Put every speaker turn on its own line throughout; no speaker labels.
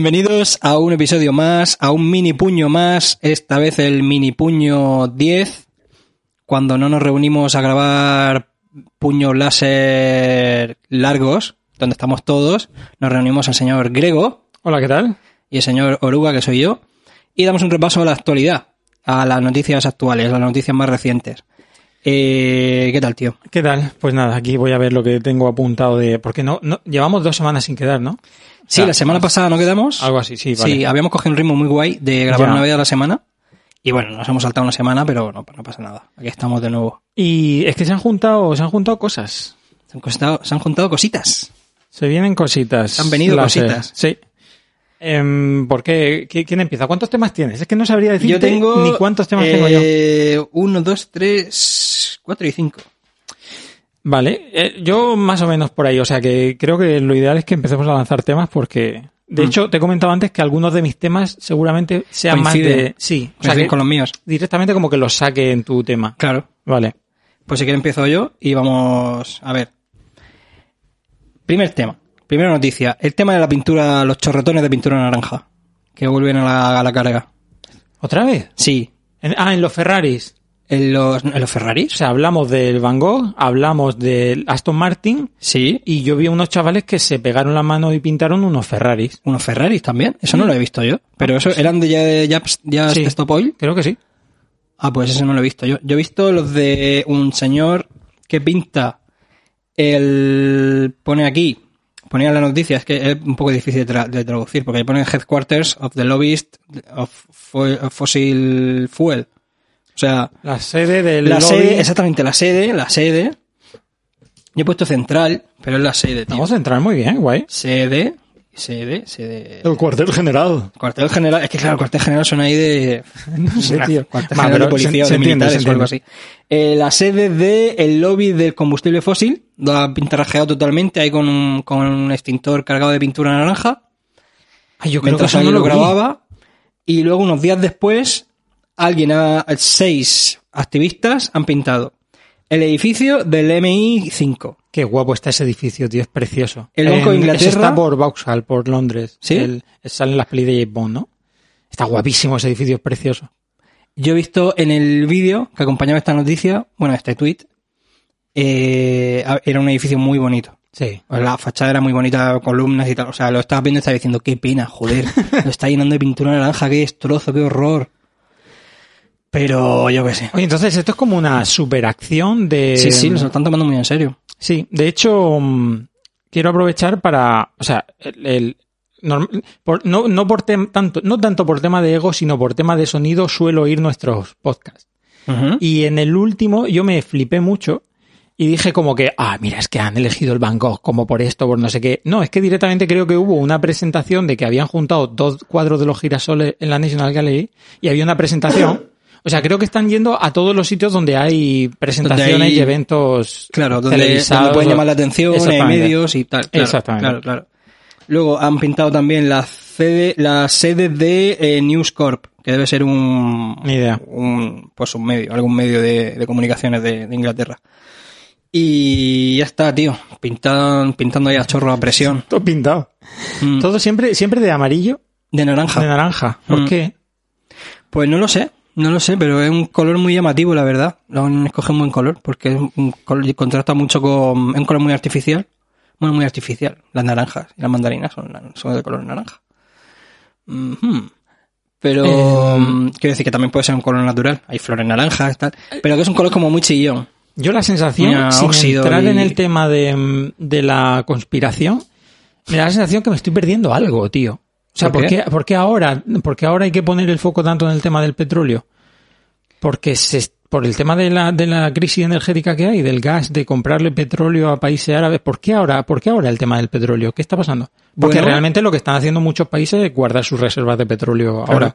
Bienvenidos a un episodio más, a un mini puño más, esta vez el mini puño 10, cuando no nos reunimos a grabar puños láser largos, donde estamos todos, nos reunimos al señor Grego
Hola, ¿qué tal?
y el señor Oruga, que soy yo, y damos un repaso a la actualidad, a las noticias actuales, a las noticias más recientes. Eh, ¿Qué tal, tío?
¿Qué tal? Pues nada, aquí voy a ver lo que tengo apuntado de... Porque no, no llevamos dos semanas sin quedar, ¿no?
Sí,
sea,
la semana pasada no quedamos.
Algo así, sí, vale.
Sí, habíamos cogido un ritmo muy guay de grabar
Ya.
una vez a la semana. Y bueno, nos hemos saltado una semana, pero no, no pasa nada. Aquí estamos de nuevo.
Y es que se han juntado, se han juntado cosas.
Se han, costado- se han juntado cositas.
Se vienen cositas.
Se han venido
láser.
cositas.
Sí. Em, ¿Por qué? ¿Qui- ¿Quién empieza? ¿Cuántos temas tienes? Es que no sabría decirte
yo tengo.
ni cuántos temas tengo yo.
eh, Uno, dos, tres, cuatro y cinco.
Vale, eh, yo más o menos por ahí. O sea que creo que lo ideal es que empecemos a lanzar temas porque... De
Mm.
hecho, te he comentado antes que algunos de mis temas seguramente sean más
Coinciden.
de... Sí, o sea que
con los míos.
directamente como que los saque en tu tema.
Claro.
Vale.
Pues si quieres empiezo yo y vamos a ver. Primer tema. Primera noticia. El tema de la pintura, los chorretones de pintura naranja. Que vuelven a la, a la carga.
¿Otra vez?
Sí.
En- ah, en los Ferraris.
¿En los, en los
O
Ferraris?
sea, hablamos del Van Gogh, hablamos del Aston Martin
Sí.
y yo vi a unos chavales que se pegaron la mano y pintaron unos Ferraris.
Unos Ferraris también. Eso no lo he visto yo. Pero eso eran de ya Japs- ya
Sí.
Stop Oil.
Creo que sí.
Ah, pues ese no lo he visto yo. Yo he visto los de un señor que pinta el... Pone aquí, ponía en la noticia, es que es un poco difícil de, tra- de traducir, porque pone Headquarters of the Lobbyist of, Fo- of Fossil Fuel. O sea,
La sede del
la
lobby.
sede, exactamente, la sede, la sede. Yo he puesto central, pero es la sede, tío.
Vamos a entrar muy bien, guay.
Sede, sede, sede.
El cuartel general.
Cuartel general, es que claro, el cuartel general son ahí de.
No sé, tío.
Cuartel general de policía
se-
o de militares o algo así. Eh, la sede del lobby del combustible fósil, lo ha pintarrajeado totalmente ahí con un, con un extintor cargado de pintura naranja.
Ay, yo creo que
mientras
eso no
alguien
lo
grababa. Y luego, unos días después, alguien, ha, seis activistas han pintado el edificio del MI5.
Qué guapo está ese edificio, tío, es precioso.
El Banco de Inglaterra-
está por Vauxhall, por Londres.
¿Sí?
El- salen las pelis de James Bond, ¿no? Está guapísimo ese edificio, es precioso.
Yo he visto en el vídeo que acompañaba esta noticia, bueno, este tweet, eh, era un edificio muy bonito.
Sí.
La fachada era muy bonita, columnas y tal. O sea, lo estabas viendo y estabas diciendo, qué pena, joder. lo está llenando de pintura naranja, qué destrozo, qué horror. Pero yo qué sé.
Oye, entonces esto es como una superacción de...
Sí, sí, lo están tomando muy en serio.
Sí, de hecho, mm, quiero aprovechar para, o sea, el, el- por- no, no por tem- tanto, no tanto por tema de ego, sino por tema de sonido suelo oír nuestros podcasts. Y en el último yo me flipé mucho y dije como que, ah, mira, es que han elegido el Gogh como por esto, por no sé qué. No, es que directamente creo que hubo una presentación de que habían juntado dos cuadros de los girasoles en la National Gallery y había una presentación. O sea, creo que están yendo a todos los sitios donde hay presentaciones
Donde hay-
y eventos
Claro, donde,
televisados.
donde pueden llamar la atención, hay medios y tal. Claro,
Exactamente.
Claro, claro. Luego han pintado también la sede, la sede de eh, News Corp, que debe ser un,
idea.
un pues un medio, algún medio de, de comunicaciones de, de Inglaterra. Y ya está, tío. Pintan, pintando ya chorro a presión.
Todo pintado.
Mm.
Todo siempre, siempre de amarillo,
De naranja.
de naranja. ¿Por
Mm.
qué?
Pues no lo sé. No lo sé, pero es un color muy llamativo, la verdad. Lo han escogido un buen color, porque es un color contrasta mucho con... Es un color muy artificial. Bueno, muy artificial. Las naranjas y las mandarinas son, son de color naranja. Pero
Eh,
mm, quiero decir que también puede ser un color natural. Hay flores naranjas, tal. Pero que es un color como muy chillón.
Yo la sensación, sin entrar
y-
en el tema de, de la conspiración, me da la sensación que me estoy perdiendo algo, tío. O sea,
¿Por
¿por
qué?
qué, por qué ahora, por qué ahora hay que poner el foco tanto en el tema del petróleo? Porque se, por el tema de la, de la crisis energética que hay, del gas, de comprarle petróleo a países árabes, ¿por qué ahora, por qué ahora el tema del petróleo? ¿Qué está pasando? Porque
Bueno.
realmente lo que están haciendo muchos países es guardar sus reservas de petróleo ahora.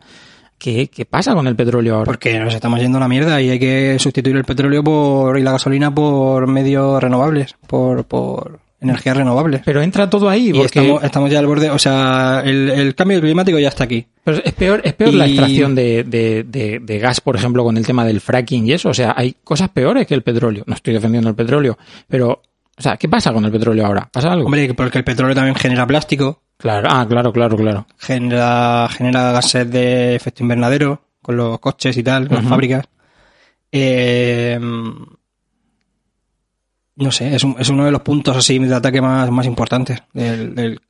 ¿Qué, ¿Qué pasa con el petróleo ahora?
Porque nos estamos yendo a la mierda y hay que sustituir el petróleo por y la gasolina por medios renovables, por, por energías renovables.
Pero entra todo ahí,
Y
porque
estamos, estamos ya al borde, o sea, el, el cambio climático ya está aquí.
Pero es peor, es peor la extracción de, de, de, de gas, por ejemplo, con el tema del fracking y eso. O sea, hay cosas peores que el petróleo. No estoy defendiendo el petróleo, pero, o sea, ¿qué pasa con el petróleo ahora? ¿Pasa algo?
Hombre, porque el petróleo también genera plástico,
Claro, ah, claro, claro, claro.
genera, genera gases de efecto invernadero con los coches y tal, con las fábricas. Eh, no sé, es, un- es uno de los puntos así de ataque más, más importantes del, del-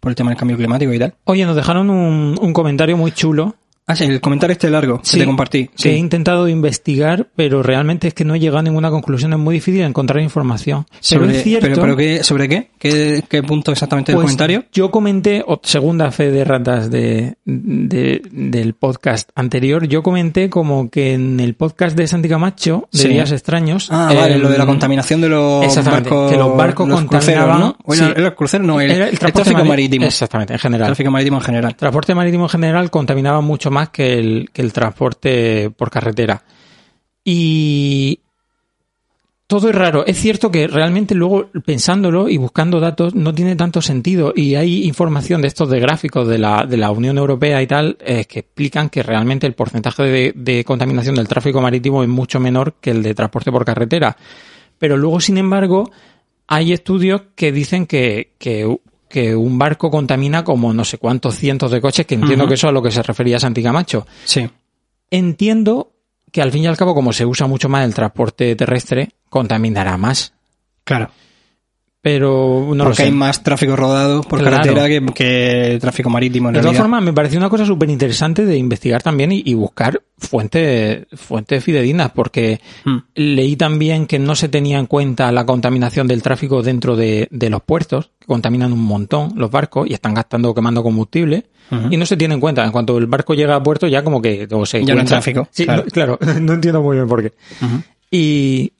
por el tema del cambio climático y tal.
Oye, nos dejaron un, un comentario muy chulo
Ah, sí, el comentario este largo
Sí,
que te compartí.
que he intentado investigar, pero realmente es que no he llegado a ninguna conclusión. Es muy difícil encontrar información. Pero
Sobre,
es cierto.
pero, pero ¿qué, ¿Sobre qué? qué? qué punto exactamente del
Pues
comentario?
Yo comenté, segunda fe de ratas de, de- del podcast anterior, yo comenté como que en el podcast de Santi Camacho, de
Sí.
Días Extraños.
Ah, vale,
el-
lo de la contaminación de los barcos.
que los barcos
cruceros,
contaminaban-
¿no? O
sí.
el crucero, no, el,
Era
el tráfico marítimo.
Exactamente, en general.
Tráfico marítimo en general.
transporte marítimo en general contaminaba mucho más que el, que el transporte por carretera. Y todo es raro. Es cierto que realmente luego pensándolo y buscando datos no tiene tanto sentido. Y hay información de estos de gráficos de la, de la Unión Europea y tal eh, que explican que realmente el porcentaje de, de contaminación del tráfico marítimo es mucho menor que el de transporte por carretera. Pero luego, sin embargo, hay estudios que dicen que, que, que un barco contamina como no sé cuántos cientos de coches, que entiendo que eso es a lo que se refería Santi Camacho.
Sí.
Entiendo que al fin y al cabo, como se usa mucho más el transporte terrestre, contaminará más.
Claro.
Pero no lo
Porque
sé.
hay más tráfico rodado por
Claro.
carretera que, que tráfico marítimo en
De todas formas, me pareció una cosa súper interesante de investigar también y, y buscar fuentes, fuentes fidedignas, porque
Hmm.
leí también que no se tenía en cuenta la contaminación del tráfico dentro de, de los puertos, que contaminan un montón los barcos y están gastando, quemando combustible, y no se tiene en cuenta. En cuanto el barco llega a puerto, ya como que como se
Ya no hay tráfico,
Sí,
claro.
no- claro, no entiendo muy bien por qué.
Ujú.
Y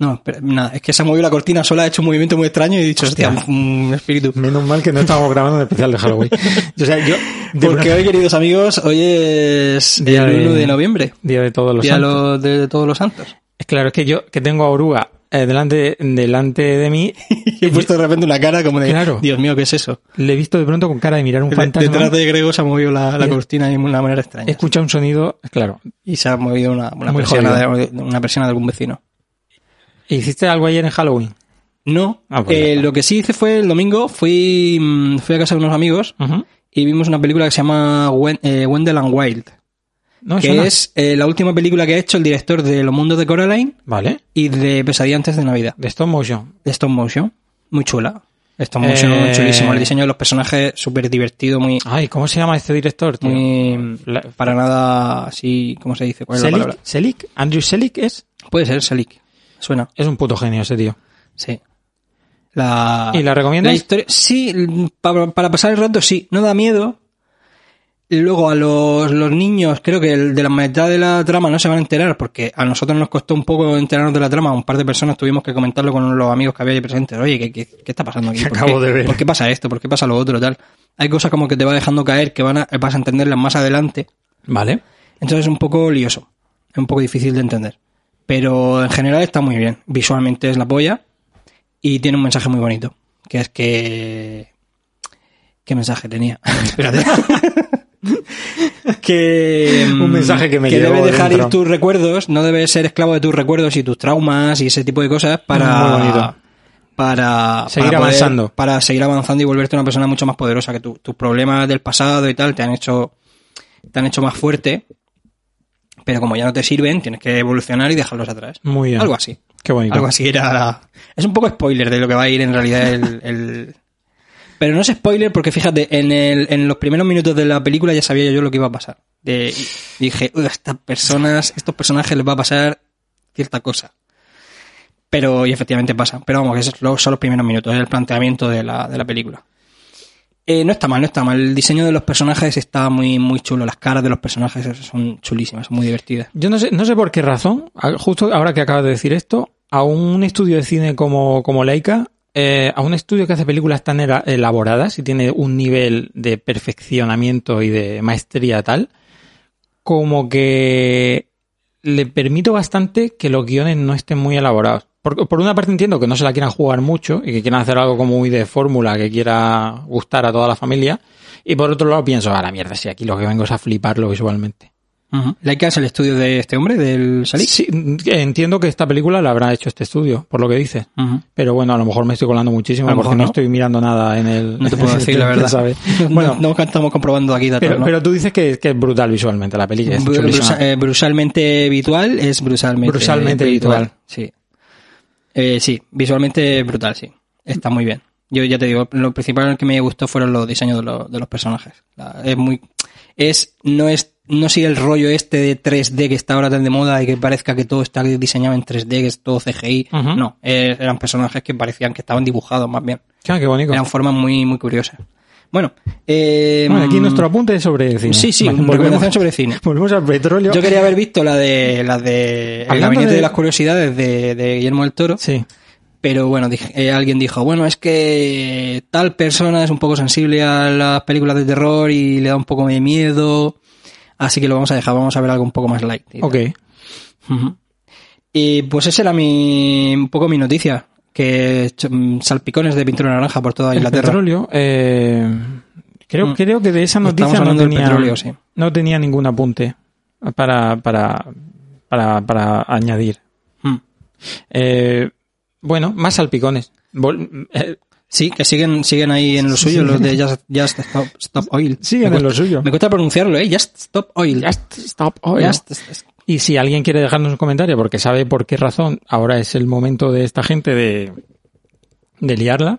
No, pero nada, es que se ha movido la cortina sola, ha hecho un movimiento muy extraño y he dicho, hostia,
Hostia.
un espíritu.
menos mal que no estábamos grabando un especial de Halloween. o sea, yo...
Porque hoy, queridos amigos, hoy es
Día
el
de-
1 de noviembre.
Día de todos los
Día
santos.
lo- de, de todos los santos.
Es claro, es que yo que tengo a Oruga eh, delante, delante de mí,
Y he puesto de repente una cara como de,
Claro.
Dios mío, ¿qué es eso?
le he visto de pronto con cara de mirar un
De-
fantasma.
Detrás de Grego se ha movido la, la
Y-
cortina de una manera
He
extraña.
escuchado un sonido, claro.
Y se ha movido una, una, persiana de, una persiana de algún vecino.
¿Hiciste algo ayer en Halloween?
No,
Ah, pues
eh, lo que sí hice fue el domingo, fui, mm, fui a casa de unos amigos y vimos una película que se llama Wen- eh, Wendell and Wild,
No,
que es eh, la última película que ha hecho el director de Los Mundos de Coraline
Vale.
y de Pesadilla antes de Navidad,
De stop motion.
de Stop Motion. Muy chula. Stop Motion, chulísimo. El diseño de los personajes súper divertido, muy,
Ay, ¿cómo se llama este director, tío?
muy
La-
para nada así, ¿cómo se dice? ¿Cuál es la
Selick,
palabra?
Selick, Andrew Selick es,
Puede ser Selick. Suena.
es un puto genio ese tío.
Sí. La,
¿Y la recomiendas?
la historia, sí, para, para pasar el rato sí, no da miedo. Luego a los, los niños, creo que el de la mitad de la trama no se van a enterar, porque a nosotros nos costó un poco enterarnos de la trama. Un par de personas tuvimos que comentarlo con los amigos que había ahí presentes. Oye, ¿qué, qué, qué está pasando aquí? ¿Por
acabo
qué,
de ver.
¿Por qué pasa esto? ¿Por qué pasa lo otro? Tal. Hay cosas como que te va dejando caer que van a, vas a entenderlas más adelante.
Vale.
Entonces es un poco lioso, es un poco difícil de entender. Pero en general está muy bien. Visualmente es la polla y tiene un mensaje muy bonito, que es que... ¿Qué mensaje tenía? Espérate. que, mm,
Un mensaje que me
que debes dejar
dentro.
ir tus recuerdos, no debes ser esclavo de tus recuerdos y tus traumas y ese tipo de cosas para... Para
Seguir
para poder-
avanzando.
Para seguir avanzando y volverte una persona mucho más poderosa, que tu- tus problemas del pasado y tal te han hecho te han hecho más fuerte Pero como ya no te sirven, tienes que evolucionar y dejarlos atrás.
Muy bien.
Algo así.
Qué bonito.
Algo así era. Es un poco spoiler de lo que va a ir en realidad el. el- Pero no es spoiler porque fíjate, en, el, en los primeros minutos de la película ya sabía yo lo que iba a pasar. De- dije, "Uy, a estas personas, estos personajes les va a pasar cierta cosa. Pero, y efectivamente pasa. Pero vamos, que esos son los primeros minutos, es el planteamiento de la, de la película. Eh, no está mal, no está mal. El diseño de los personajes está muy, muy chulo. Las caras de los personajes son chulísimas, son muy divertidas.
Yo no sé, no sé por qué razón, justo ahora que acabas de decir esto, a un estudio de cine como, como Leica, eh, a un estudio que hace películas tan elaboradas y tiene un nivel de perfeccionamiento y de maestría tal, como que le permito bastante que los guiones no estén muy elaborados. Por, por una parte entiendo que no se la quieran jugar mucho y que quieran hacer algo como muy de fórmula que quiera gustar a toda la familia. Y por otro lado pienso, a la mierda, si aquí lo que vengo es a fliparlo visualmente.
Laika es el estudio de este hombre, del Salik.
Sí, entiendo que esta película la habrá hecho este estudio, por lo que dice.
Ujú.
Pero bueno, a lo mejor me estoy colando muchísimo porque no.
no.
estoy mirando nada en el.
No te puedo decir la
¿Quién
verdad.
sabe?
Bueno,
Bueno,
no, estamos comprobando aquí datos,
pero,
¿no?
pero tú dices que, que es brutal visualmente la película. Es
Bru- brusa- eh, brutalmente habitual es brutalmente,
Brutalmente habitual.
Sí. Eh, sí, visualmente brutal, sí. Está muy bien. Yo ya te digo, lo principal que me gustó fueron los diseños de, los- de los personajes. La- es muy, es, no es, no sigue el rollo este de 3D que está ahora tan de moda y que parezca que todo está diseñado en 3D, que es todo CGI. No, eh, eran personajes que parecían que estaban dibujados más bien.
Ah, qué bonito.
Eran formas muy, muy curiosas. Bueno, eh,
Bueno, aquí nuestro apunte es sobre cine.
Sí, sí,
Vale,
recomendación sobre cine.
Volvemos al petróleo.
Yo quería haber visto la de la de El gabinete de...
de-
las curiosidades de, de Guillermo del Toro,
Sí.
pero bueno, dije- eh, alguien dijo, bueno, es que tal persona es un poco sensible a las películas de terror y le da un poco de miedo, así que lo vamos a dejar, vamos a ver algo un poco más light. y.
Ok.
Y pues esa era mi un poco mi noticia, que mm, salpicones de pintura naranja por toda
El
Inglaterra.
petróleo, eh, creo,
Mm.
creo que de esa noticia no tenía,
petróleo, sí.
no tenía ningún apunte para, para, para, para añadir.
Mm.
Eh, bueno, más salpicones. Vol- eh,
Sí, que siguen, siguen ahí en lo suyo, los de Just, Just Stop, Stop Oil.
Siguen en lo suyo.
Me cuesta pronunciarlo, ¿eh? Just Stop Oil.
Just stop oil.
Just-
Y si alguien quiere dejarnos un comentario porque sabe por qué razón ahora es el momento de esta gente de, de liarla,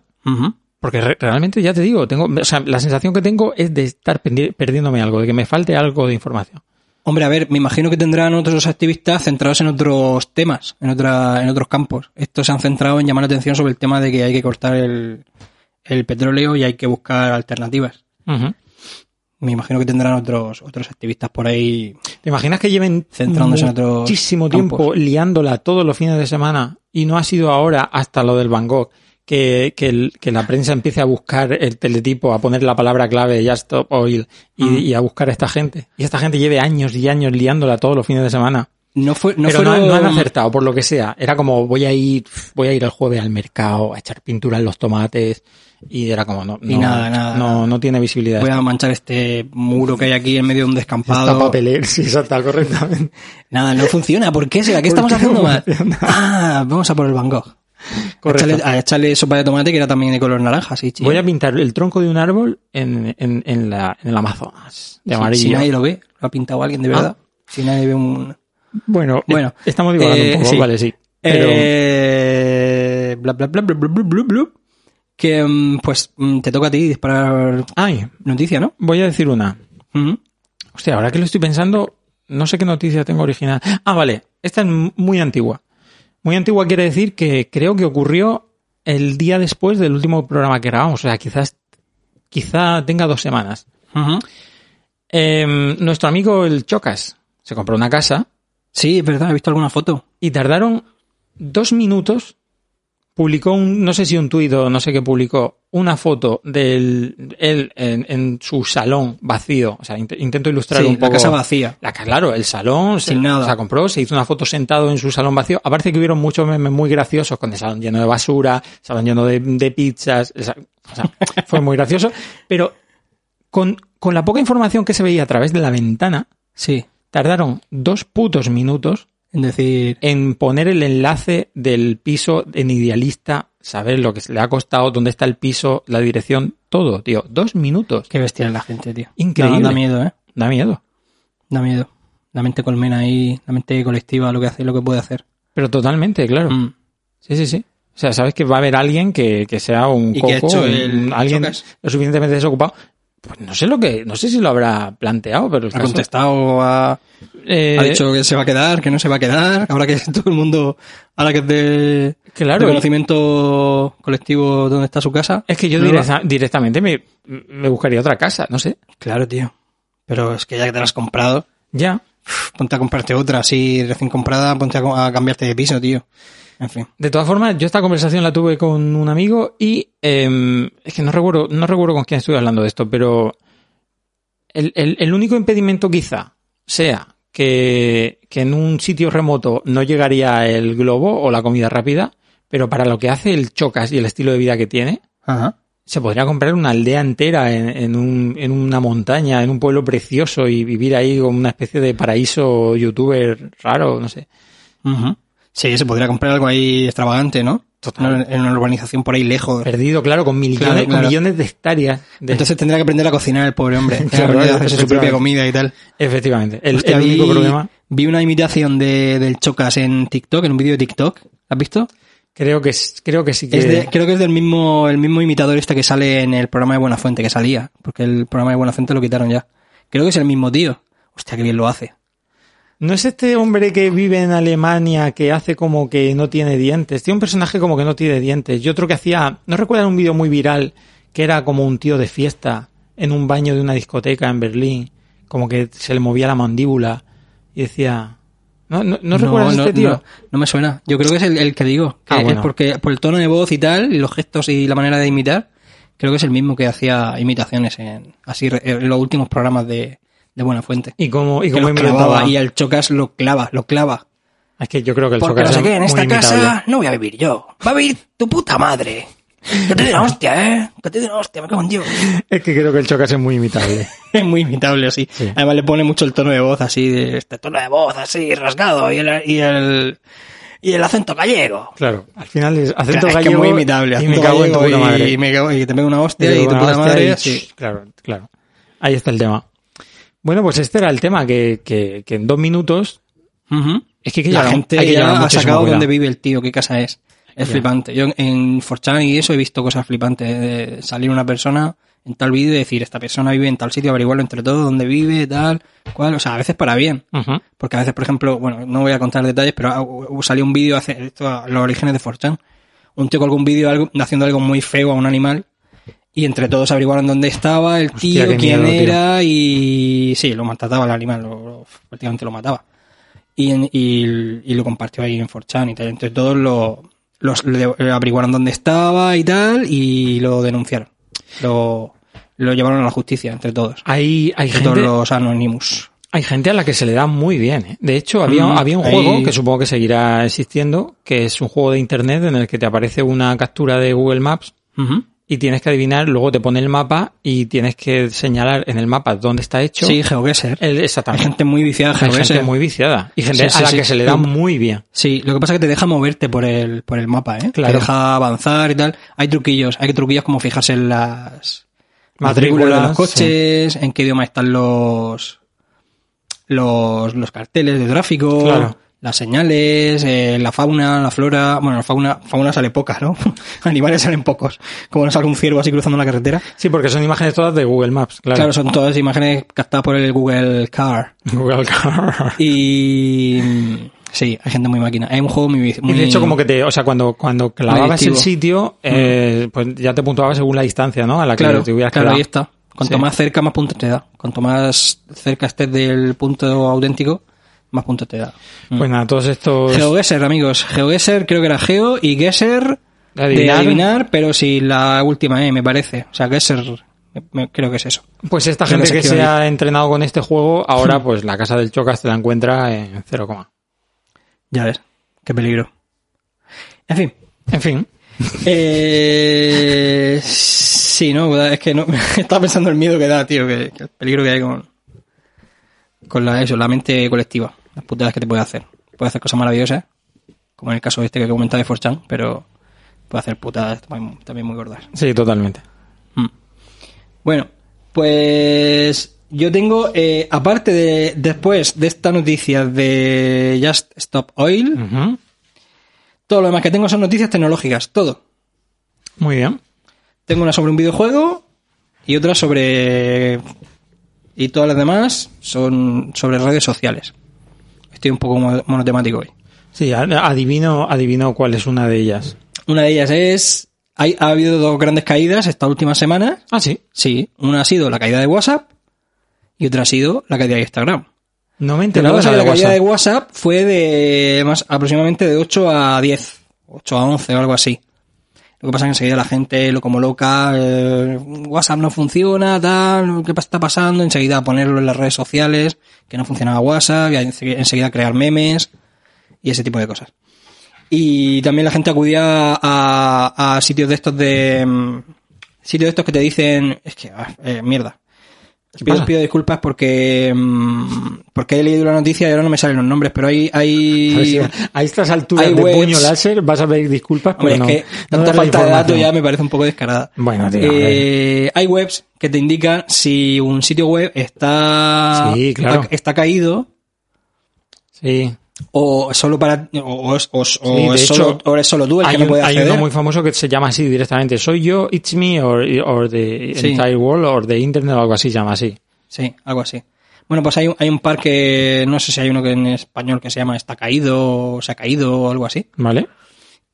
porque re- realmente ya te digo, tengo, o sea, la sensación que tengo es de estar perdiéndome algo, de que me falte algo de información.
Hombre, a ver, me imagino que tendrán otros activistas centrados en otros temas, en otra, en otros campos. Estos se han centrado en llamar la atención sobre el tema de que hay que cortar el, el petróleo y hay que buscar alternativas. Me imagino que tendrán otros, otros activistas por ahí.
¿Te imaginas que lleven
Centrándose en
muchísimo
campos.
tiempo liándola todos los fines de semana y no ha sido ahora hasta lo del Van Gogh que, que, el- que la prensa empiece a buscar el teletipo, a poner la palabra clave Just Stop Oil y,
Mm.
y a buscar a esta gente? Y esta gente lleve años y años liándola todos los fines de semana.
No fue, no
pero no han acertado, por lo que sea. Era como, voy a ir, voy a ir el jueves al mercado a echar pintura en los tomates. Y era como, no,
Y
no,
nada, nada,
no, no tiene visibilidad.
Voy a manchar este muro que hay aquí en medio de un descampado.
papelera, sí, exacta, correctamente.
Nada, no funciona. ¿Por qué será? ¿Qué
¿Por
estamos
qué
haciendo mal? Ah, vamos a por el Van Gogh.
Correcto.
A echarle sopa de tomate que era también de color naranja, sí.
Voy a pintar el tronco de un árbol en, en, en, la, en el Amazonas, de amarillo.
Si, nadie lo ve, lo ha pintado alguien de verdad. Si nadie ve un...
Bueno,
Bueno,
eh, estamos divagando
eh,
un poco,
sí.
vale, sí. Pero
Eh, bla, bla, bla, bla, bla, bla, bla, bla. Que, mm, pues, mm, te toca a ti disparar
ay,
noticia, ¿no?
voy a decir una.
Ujú.
Hostia, ahora que lo estoy pensando, no sé qué noticia tengo original. Ah, vale, esta es muy antigua. Muy antigua quiere decir que creo que ocurrió el día después del último programa que grabamos, o sea, quizás quizá tenga dos semanas. Em, nuestro amigo el Chocas se compró una casa
Sí, es verdad, he visto alguna foto.
y tardaron dos minutos. Publicó un, no sé si un tuit o no sé qué publicó, una foto del él en, en su salón vacío. O sea, int- intento ilustrar
Sí,
un
la
poco.
casa vacía.
La claro, el salón se,
Sin nada.
se la compró, se hizo una foto sentado en su salón vacío. Aparte que hubieron muchos memes muy graciosos con el salón lleno de basura, salón lleno de, de pizzas. o sea, fue muy gracioso. Pero con, con la poca información que se veía a través de la ventana,
Sí.
tardaron dos putos minutos
En decir...
en poner el enlace del piso en Idealista, saber lo que se le ha costado, dónde está el piso, la dirección, todo, tío. Dos minutos.
Qué bestia es la gente, tío.
Increíble.
Da, da miedo, ¿eh?
Da miedo.
Da miedo. La mente colmena ahí, la mente colectiva, lo que hace, lo que puede hacer.
Pero totalmente, claro.
Mm.
Sí, sí, sí. O sea, sabes que va a haber alguien que, que sea un
¿Y que ha
coco,
hecho el
alguien
Chocas?
lo suficientemente desocupado. Pues no sé lo que, no sé si lo habrá planteado, pero el
Ha
caso-
contestado, ha,
Eh,
ha dicho que se va a quedar, que no se va a quedar, ahora que todo el mundo, ahora que es de,
Claro.
de conocimiento colectivo donde está su casa.
es que yo
no va.
directa- directamente me, me buscaría otra casa, no sé.
Claro, tío. Pero es que ya que te la has comprado,
Ya.
ponte a comprarte otra así recién comprada, ponte a, a cambiarte de piso, tío. En fin.
De todas formas, yo esta conversación la tuve con un amigo y eh, es que no recuerdo, no recuerdo con quién estuve hablando de esto, pero el, el- el único impedimento quizá sea que, que en un sitio remoto no llegaría el globo o la comida rápida, pero para lo que hace el chocas y el estilo de vida que tiene,
Ajá.
se podría comprar una aldea entera en, en, un- en una montaña, en un pueblo precioso y vivir ahí como una especie de paraíso youtuber raro, no sé.
Sí, se podría comprar algo ahí extravagante, ¿no?
Total.
En una urbanización por ahí lejos.
Perdido, claro, con millones,
Claro, claro.
con millones de hectáreas. de-
Entonces tendrá que aprender a cocinar el pobre hombre.
Claro,
a hacerse su propia comida y tal.
Efectivamente. El,
Hostia,
el único
vi-
problema,
Vi una imitación de, del Chocas en TikTok, en un vídeo de TikTok. ¿Has visto?
creo que es- creo que sí que
Es de- creo que es del mismo, el mismo imitador este que sale en el programa de Buenafuente, que salía. Porque el programa de Buenafuente lo quitaron ya. Creo que es el mismo tío. Hostia, qué bien lo hace.
No es este hombre que vive en Alemania que hace como que no tiene dientes. Tiene un personaje como que no tiene dientes. Y otro que hacía, no recuerdan un vídeo muy viral que era como un tío de fiesta en un baño de una discoteca en Berlín, como que se le movía la mandíbula y decía, ¿no, no, no recuerdas
no,
este tío?
No, no me suena. Yo creo que es el, el que digo. Que
Ah,
es
bueno.
porque por el tono de voz y tal, y los gestos y la manera de imitar, creo que es el mismo que hacía imitaciones en, así, en los últimos programas de, de Buenafuente.
Y como, y como
y el Chocas lo clava, lo clava.
Es que yo creo que el
Porque
Chocas
no sé qué, en esta
imitable.
casa no voy a vivir yo. Va a vivir tu puta madre. Que te dé una hostia, eh. Que te dé una hostia, me cago en Dios.
Es que creo que el Chocas es muy imitable.
Es muy imitable así.
Sí.
Además le pone mucho el tono de voz así, de este tono de voz así, rasgado, y el, y el, y el acento gallego.
Claro, al final es acento
es que
gallego
muy imitable.
y me cago en tu puta madre.
Y, me cago- y te pega una hostia
Y
tu puta madre.
y-
sí.
Claro, claro. Ahí está el tema. Bueno, pues este era el tema, que, que, que en dos minutos es que
La gente
hay que
ya ha sacado dónde vive el tío, qué casa es. Es
Ya.
flipante. Yo en Forchan y eso he visto cosas flipantes. De salir una persona en tal vídeo y decir, esta persona vive en tal sitio, averiguarlo entre todos, dónde vive, tal, cual. O sea, a veces para bien. Porque a veces, por ejemplo, bueno, no voy a contar detalles, pero ah, salió un vídeo hace esto a los orígenes de Forchan. Un tío colgó un vídeo algo- haciendo algo muy feo a un animal y entre todos averiguaron dónde estaba, el tío, quién
miedo, tío.
era y sí, lo maltrataba el animal, lo, lo- prácticamente lo mataba. Y, en- y, y lo compartió ahí en Forchan y tal. Entonces todos lo, los, le- le averiguaron dónde estaba y tal y lo denunciaron. Lo, lo llevaron a la justicia entre todos.
Hay, hay,
Entre todos
gente,
los Anonymous.
hay gente a la que se le da muy bien. ¿eh? De hecho, había,
Mm,
había un
ahí-
juego que supongo que seguirá existiendo, que es un juego de internet en el que te aparece una captura de Google Maps
Ujú.
Y tienes que adivinar, luego te pone el mapa y tienes que señalar en el mapa dónde está hecho.
Sí, GeoGuessr. Hay
exactamente.
gente muy viciada
Hay gente muy viciada. Y gente
Sí, sí,
a la
sí.
que se le da muy bien.
Sí, lo que pasa es que te deja moverte por el, por el mapa, ¿eh?
Claro.
Te deja avanzar y tal. Hay truquillos, hay truquillos como fijarse en las
Matrículas,
matrículas de los coches, en qué idioma están los, los, los carteles de tráfico,
Claro.
Las señales, eh, la fauna, la flora. Bueno, la fauna, fauna sale poca, ¿no? Animales salen pocos. Como no sale un ciervo así cruzando la carretera.
Sí, porque son imágenes todas de Google Maps. Claro.
Claro, son todas imágenes captadas por el Google Car.
Google Car.
Y mm, sí, hay gente muy máquina. Hay un juego muy, muy
Y de hecho, como que te, o sea, cuando, cuando clavabas el sitio, eh, pues ya te puntuaba según la distancia, ¿no? A la que
claro,
te hubieras
claro,
quedado.
ahí está. Cuanto
Sí.
más cerca, más puntos te da. Cuanto más cerca estés del punto auténtico, más puntos te da.
Pues nada, todos estos.
GeoGuessr, amigos. GeoGuessr creo que era Geo y Gesser
De adivinar.
de adivinar, pero sin la última E, me parece. O sea, me- creo que es eso.
Pues esta
Creo
gente
que
que
se
ha entrenado con este juego, ahora pues la casa del Chocas te la encuentra en cero coma.
Ya ves, qué peligro. En fin.
En fin.
Eh, sí, no, es que no, estaba pensando el miedo que da, tío, que, que el peligro que hay con, con la, eso, la mente colectiva, las putadas que te puede hacer. Puede hacer cosas maravillosas, como en el caso este que comentaba de Forchan, pero puede hacer putadas también, muy gordas.
Sí, totalmente.
Mm. Bueno, pues Yo tengo, eh, aparte de después de esta noticia de Just Stop Oil, todo lo demás que tengo son noticias tecnológicas, todo.
Muy bien.
Tengo una sobre un videojuego y otra sobre... Y todas las demás son sobre redes sociales. Estoy un poco mo- monotemático hoy.
Sí, adivino, adivino cuál es una de ellas.
Una de ellas es... Hay, ha habido dos grandes caídas esta última semana.
Ah, sí.
Sí, una ha sido la caída de WhatsApp y otra ha sido la caída de Instagram.
No me enterado de
la, caída de WhatsApp fue de más aproximadamente de 8 a 10, 8 a 11 o algo así. Lo que pasa es que enseguida la gente lo como loca, eh, WhatsApp no funciona, tal, ¿qué está pasando? Enseguida ponerlo en las redes sociales, que no funcionaba WhatsApp, y enseguida enseguida crear memes y ese tipo de cosas. Y también la gente acudía a, a sitios de estos de... mm, Sitios de estos que te dicen, es que, ah, eh, mierda.
¿Qué
Pido,
pasa?
pido disculpas porque mm, porque he leído la noticia y ahora no me salen los nombres, pero hay hay
si a estas alturas
hay
de
webs-
puño láser vas a pedir disculpas,
Hombre,
pero no,
es que
no
tanta falta de datos ya me parece un poco descarada.
Bueno, tío,
Eh, hay webs que te indican si un sitio web está
Sí, claro.
está, está caído
Sí.
O solo para o, o es- o- o
Sí,
es solo, o solo tú el
hay,
que no puede
hay
acceder.
uno muy famoso que se llama así directamente. Soy yo, it's me, or, or the
Sí.
entire world, or the internet, o algo así se llama así.
Sí, algo así. Bueno, pues hay, un- hay un par que no sé si hay uno que en español que se llama está caído o se ha caído o algo así.
¿Vale?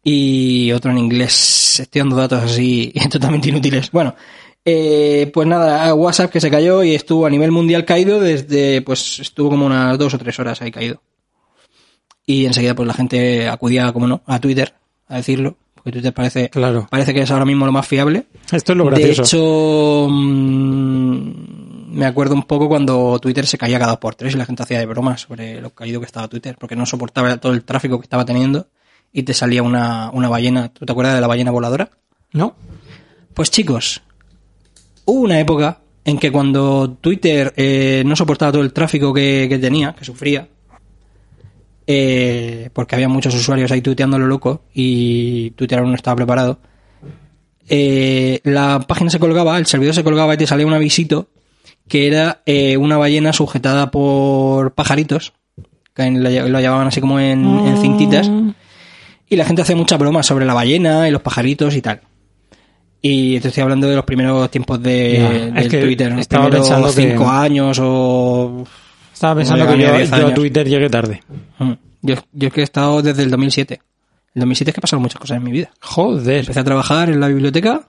y otro en inglés. Estoy dando datos así totalmente inútiles. Bueno, eh, pues nada, WhatsApp que se cayó y estuvo a nivel mundial caído desde, pues estuvo como unas dos o tres horas ahí caído. Y enseguida pues la gente acudía, como no, a Twitter a decirlo, porque Twitter parece,
Claro.
parece que es ahora mismo lo más fiable.
Esto es lo
De
gracioso.
hecho, mm, me acuerdo un poco cuando Twitter se caía cada dos por tres y la gente hacía de bromas sobre lo caído que estaba Twitter, porque no soportaba todo el tráfico que estaba teniendo y te salía una, una ballena. ¿Tú te acuerdas de la ballena voladora?
¿No?
Pues chicos, hubo una época en que cuando Twitter eh, no soportaba todo el tráfico que, que tenía, que sufría, eh, porque había muchos usuarios ahí tuiteando lo loco y Twitter aún no estaba preparado, eh, la página se colgaba, el servidor se colgaba y te salía un avisito que era eh, una ballena sujetada por pajaritos, que lo, lo llevaban así como en, en cintitas, y la gente hacía muchas bromas sobre la ballena y los pajaritos y tal. Y te estoy hablando de los primeros tiempos de, del
es que
Twitter, los primeros
que-
cinco años o...
Estaba pensando
No
que yo,
a 10
yo a. Twitter llegué tarde.
Mm. Yo, yo es que he estado desde el 2007. El 2007 es que pasaron muchas cosas en mi vida.
Joder.
Empecé a trabajar en la biblioteca.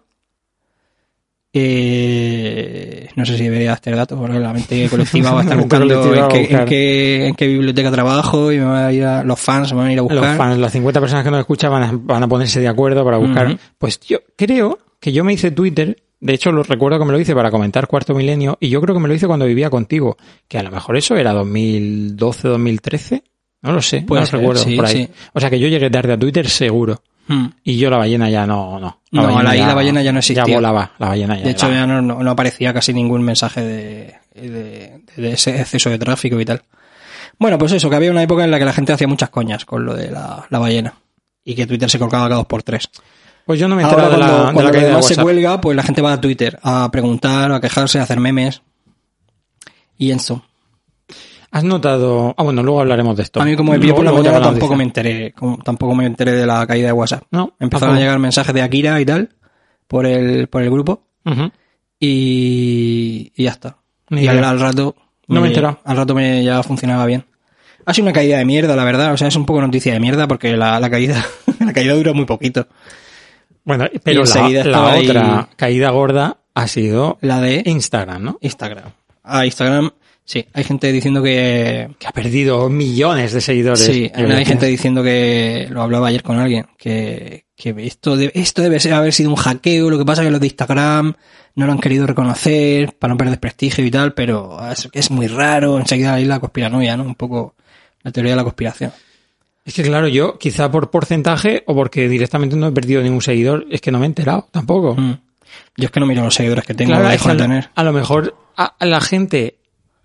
Eh, no sé si debería este dato, porque la mente colectiva va a estar buscando en qué, en, qué, en qué biblioteca trabajo y me van a ir a- los fans me van a ir a buscar.
Los fans, las 50 personas que nos escuchan van a, van a ponerse de acuerdo para buscar. Pues yo creo que yo me hice Twitter. De hecho, lo recuerdo que me lo hice para comentar Cuarto Milenio. Y yo creo que me lo hice cuando vivía contigo. Que a lo mejor eso era 2012, 2013. No lo sé.
Puede
no
ser,
recuerdo.
sí,
por ahí.
sí.
O sea que yo llegué tarde a Twitter seguro.
Mm.
Y yo la ballena ya no, no.
No, la- ahí la ballena ya no existía.
Ya volaba, la ballena ya.
De hecho, ya no, no- no aparecía casi ningún mensaje de, de- de ese exceso de tráfico y tal. Bueno, pues eso, que había una época en la que la gente hacía muchas coñas con lo de la, la ballena. Y que Twitter se colgaba cada dos por tres.
Pues yo no me he enterado de
cuando,
la, de
cuando
la caída de
demás se cuelga, pues la gente va a Twitter a preguntar, a quejarse, a hacer memes. Y eso.
¿Has notado? Ah, bueno, luego hablaremos de esto.
A mí como me pilló por la mañana
la
tampoco me enteré, como- tampoco me enteré de la caída de WhatsApp.
No,
Empezaron a llegar mensajes de Akira y tal por el, por el grupo y, y ya está.
Ni
y al, al rato
No me enterado.
Al rato me ya funcionaba bien. Ha sido una caída de mierda, la verdad. O sea, es un poco noticia de mierda porque la, la caída la caída dura muy poquito.
Bueno, pero la,
ahí-
otra caída gorda ha sido
La de
Instagram, ¿no?
Instagram. Ah, Instagram, sí. Hay gente diciendo que...
Que ha perdido millones de seguidores.
Sí, hay gente diciendo que... Lo hablaba ayer con alguien. Que, que esto, debe, esto debe ser, haber sido un hackeo. Lo que pasa es que los de Instagram no lo han querido reconocer para no perder prestigio y tal. Pero es, es muy raro. Enseguida hay la conspiranoia, ¿no? Un poco la teoría de la conspiración.
Es que claro, yo quizá por porcentaje o porque directamente no he perdido ningún seguidor, es que no me he enterado tampoco.
Mm. Yo es que no miro los seguidores que tengo,
Claro,
dejo de tener.
a lo mejor a, a la gente,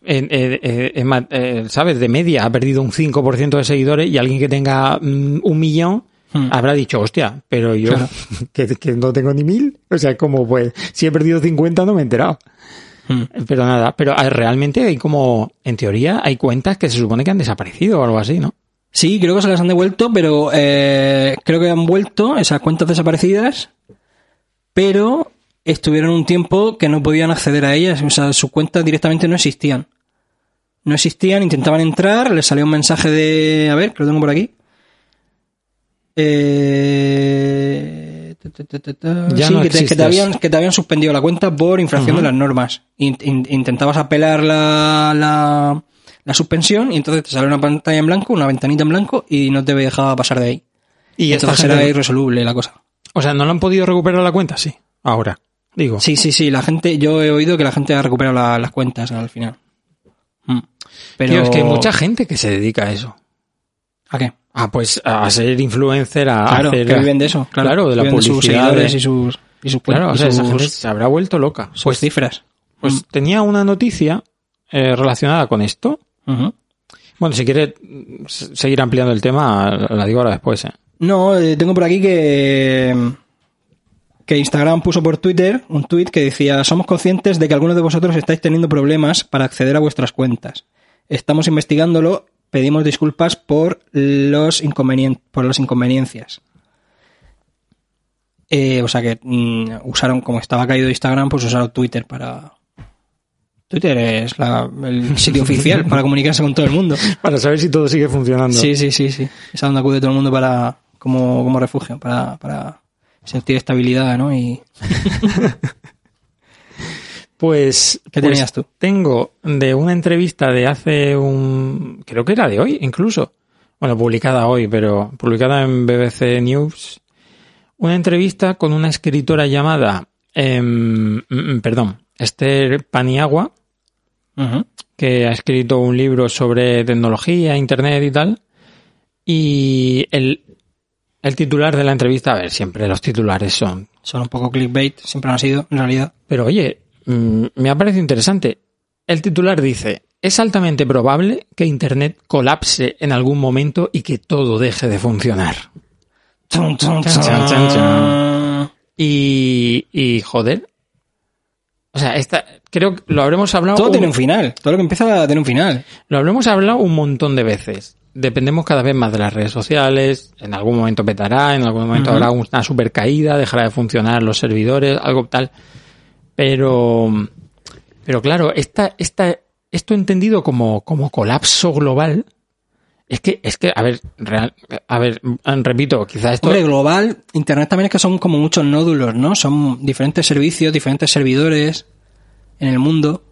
en- eh, eh, en ma- eh, ¿sabes? De media ha perdido un 5% de seguidores y alguien que tenga mm, un millón
Hmm.
habrá dicho, hostia, pero yo
Claro.
que, que no tengo ni mil, o sea, como pues, si he perdido 50 no me he enterado.
Mm.
Pero nada, pero realmente hay como, en teoría, hay cuentas que se supone que han desaparecido o algo así, ¿no?
Sí, creo que se las han devuelto, pero eh, creo que han vuelto esas cuentas desaparecidas, pero estuvieron un tiempo que no podían acceder a ellas, o sea, sus cuentas directamente no existían. No existían, intentaban entrar, les salía un mensaje de... A ver, que lo tengo por aquí. Eh.
Ya
sí,
no
que, te, que te
existes.
habían, que te habían suspendido la cuenta por infracción de las normas. In- in- intentabas apelar la, la, la suspensión y entonces te sale una pantalla en blanco, una ventanita en blanco y no te dejaba pasar de ahí.
Y
entonces
gente-
era irresoluble la cosa.
O sea, ¿no lo han podido recuperar la cuenta? Sí. Ahora. Digo.
Sí, sí, sí, la gente, yo he oído que la gente ha recuperado la- las cuentas al final. Mm. Pero
Tío, es que hay mucha gente que se dedica a eso.
¿A qué?
Ah, pues a ser influencer, a
Claro,
hacer...
que viven de eso. Claro,
Claro, de la
sus
publicidad.
seguidores
de-
y sus, y sus,
Claro, o sea, esa
sus-
gente se habrá vuelto loca.
sus
Pues,
cifras.
pues tenía una noticia eh, relacionada con esto. Bueno, si quiere seguir ampliando el tema, la digo ahora después. ¿eh?
No, eh, tengo por aquí que que Instagram puso por Twitter un tweet que decía somos conscientes de que algunos de vosotros estáis teniendo problemas para acceder a vuestras cuentas. Estamos investigándolo, pedimos disculpas por los inconvenien- por las inconveniencias. Eh, o sea que mm, usaron, como estaba caído Instagram, pues usaron Twitter para... Twitter es la- el sitio oficial para comunicarse con todo el mundo.
Para saber si todo sigue funcionando.
Sí, sí, sí, sí. Es a donde acude todo el mundo para como, como refugio, para, para sentir estabilidad, ¿no? Y
Pues,
¿Qué
pues
tenías tú?
tengo de una entrevista de hace un... Creo que era de hoy, incluso. Bueno, publicada hoy, pero publicada en BBC News. Una entrevista con una escritora llamada... mm, perdón, Esther Paniagua, Que ha escrito un libro sobre tecnología, internet y tal. Y el, el titular de la entrevista, a ver, siempre los titulares son
son un poco clickbait, siempre han sido, en realidad.
Pero oye, mm, me ha parecido interesante. El titular dice, es altamente probable que Internet colapse en algún momento y que todo deje de funcionar. Y, y joder. O sea, esta, creo que lo habremos hablado,
Todo
un-
tiene un final, todo lo que empieza tiene un final.
lo habremos hablado un montón de veces. Dependemos cada vez más de las redes sociales. En algún momento petará, en algún momento habrá una super caída, dejará de funcionar los servidores, algo tal. Pero, pero claro, esta, esta, esto entendido como, como colapso global, es que, es que, a ver, real, a ver, repito, quizás esto,
Hombre, global, Internet también es que son como muchos nódulos, ¿no? Son diferentes servicios, diferentes servidores en el mundo.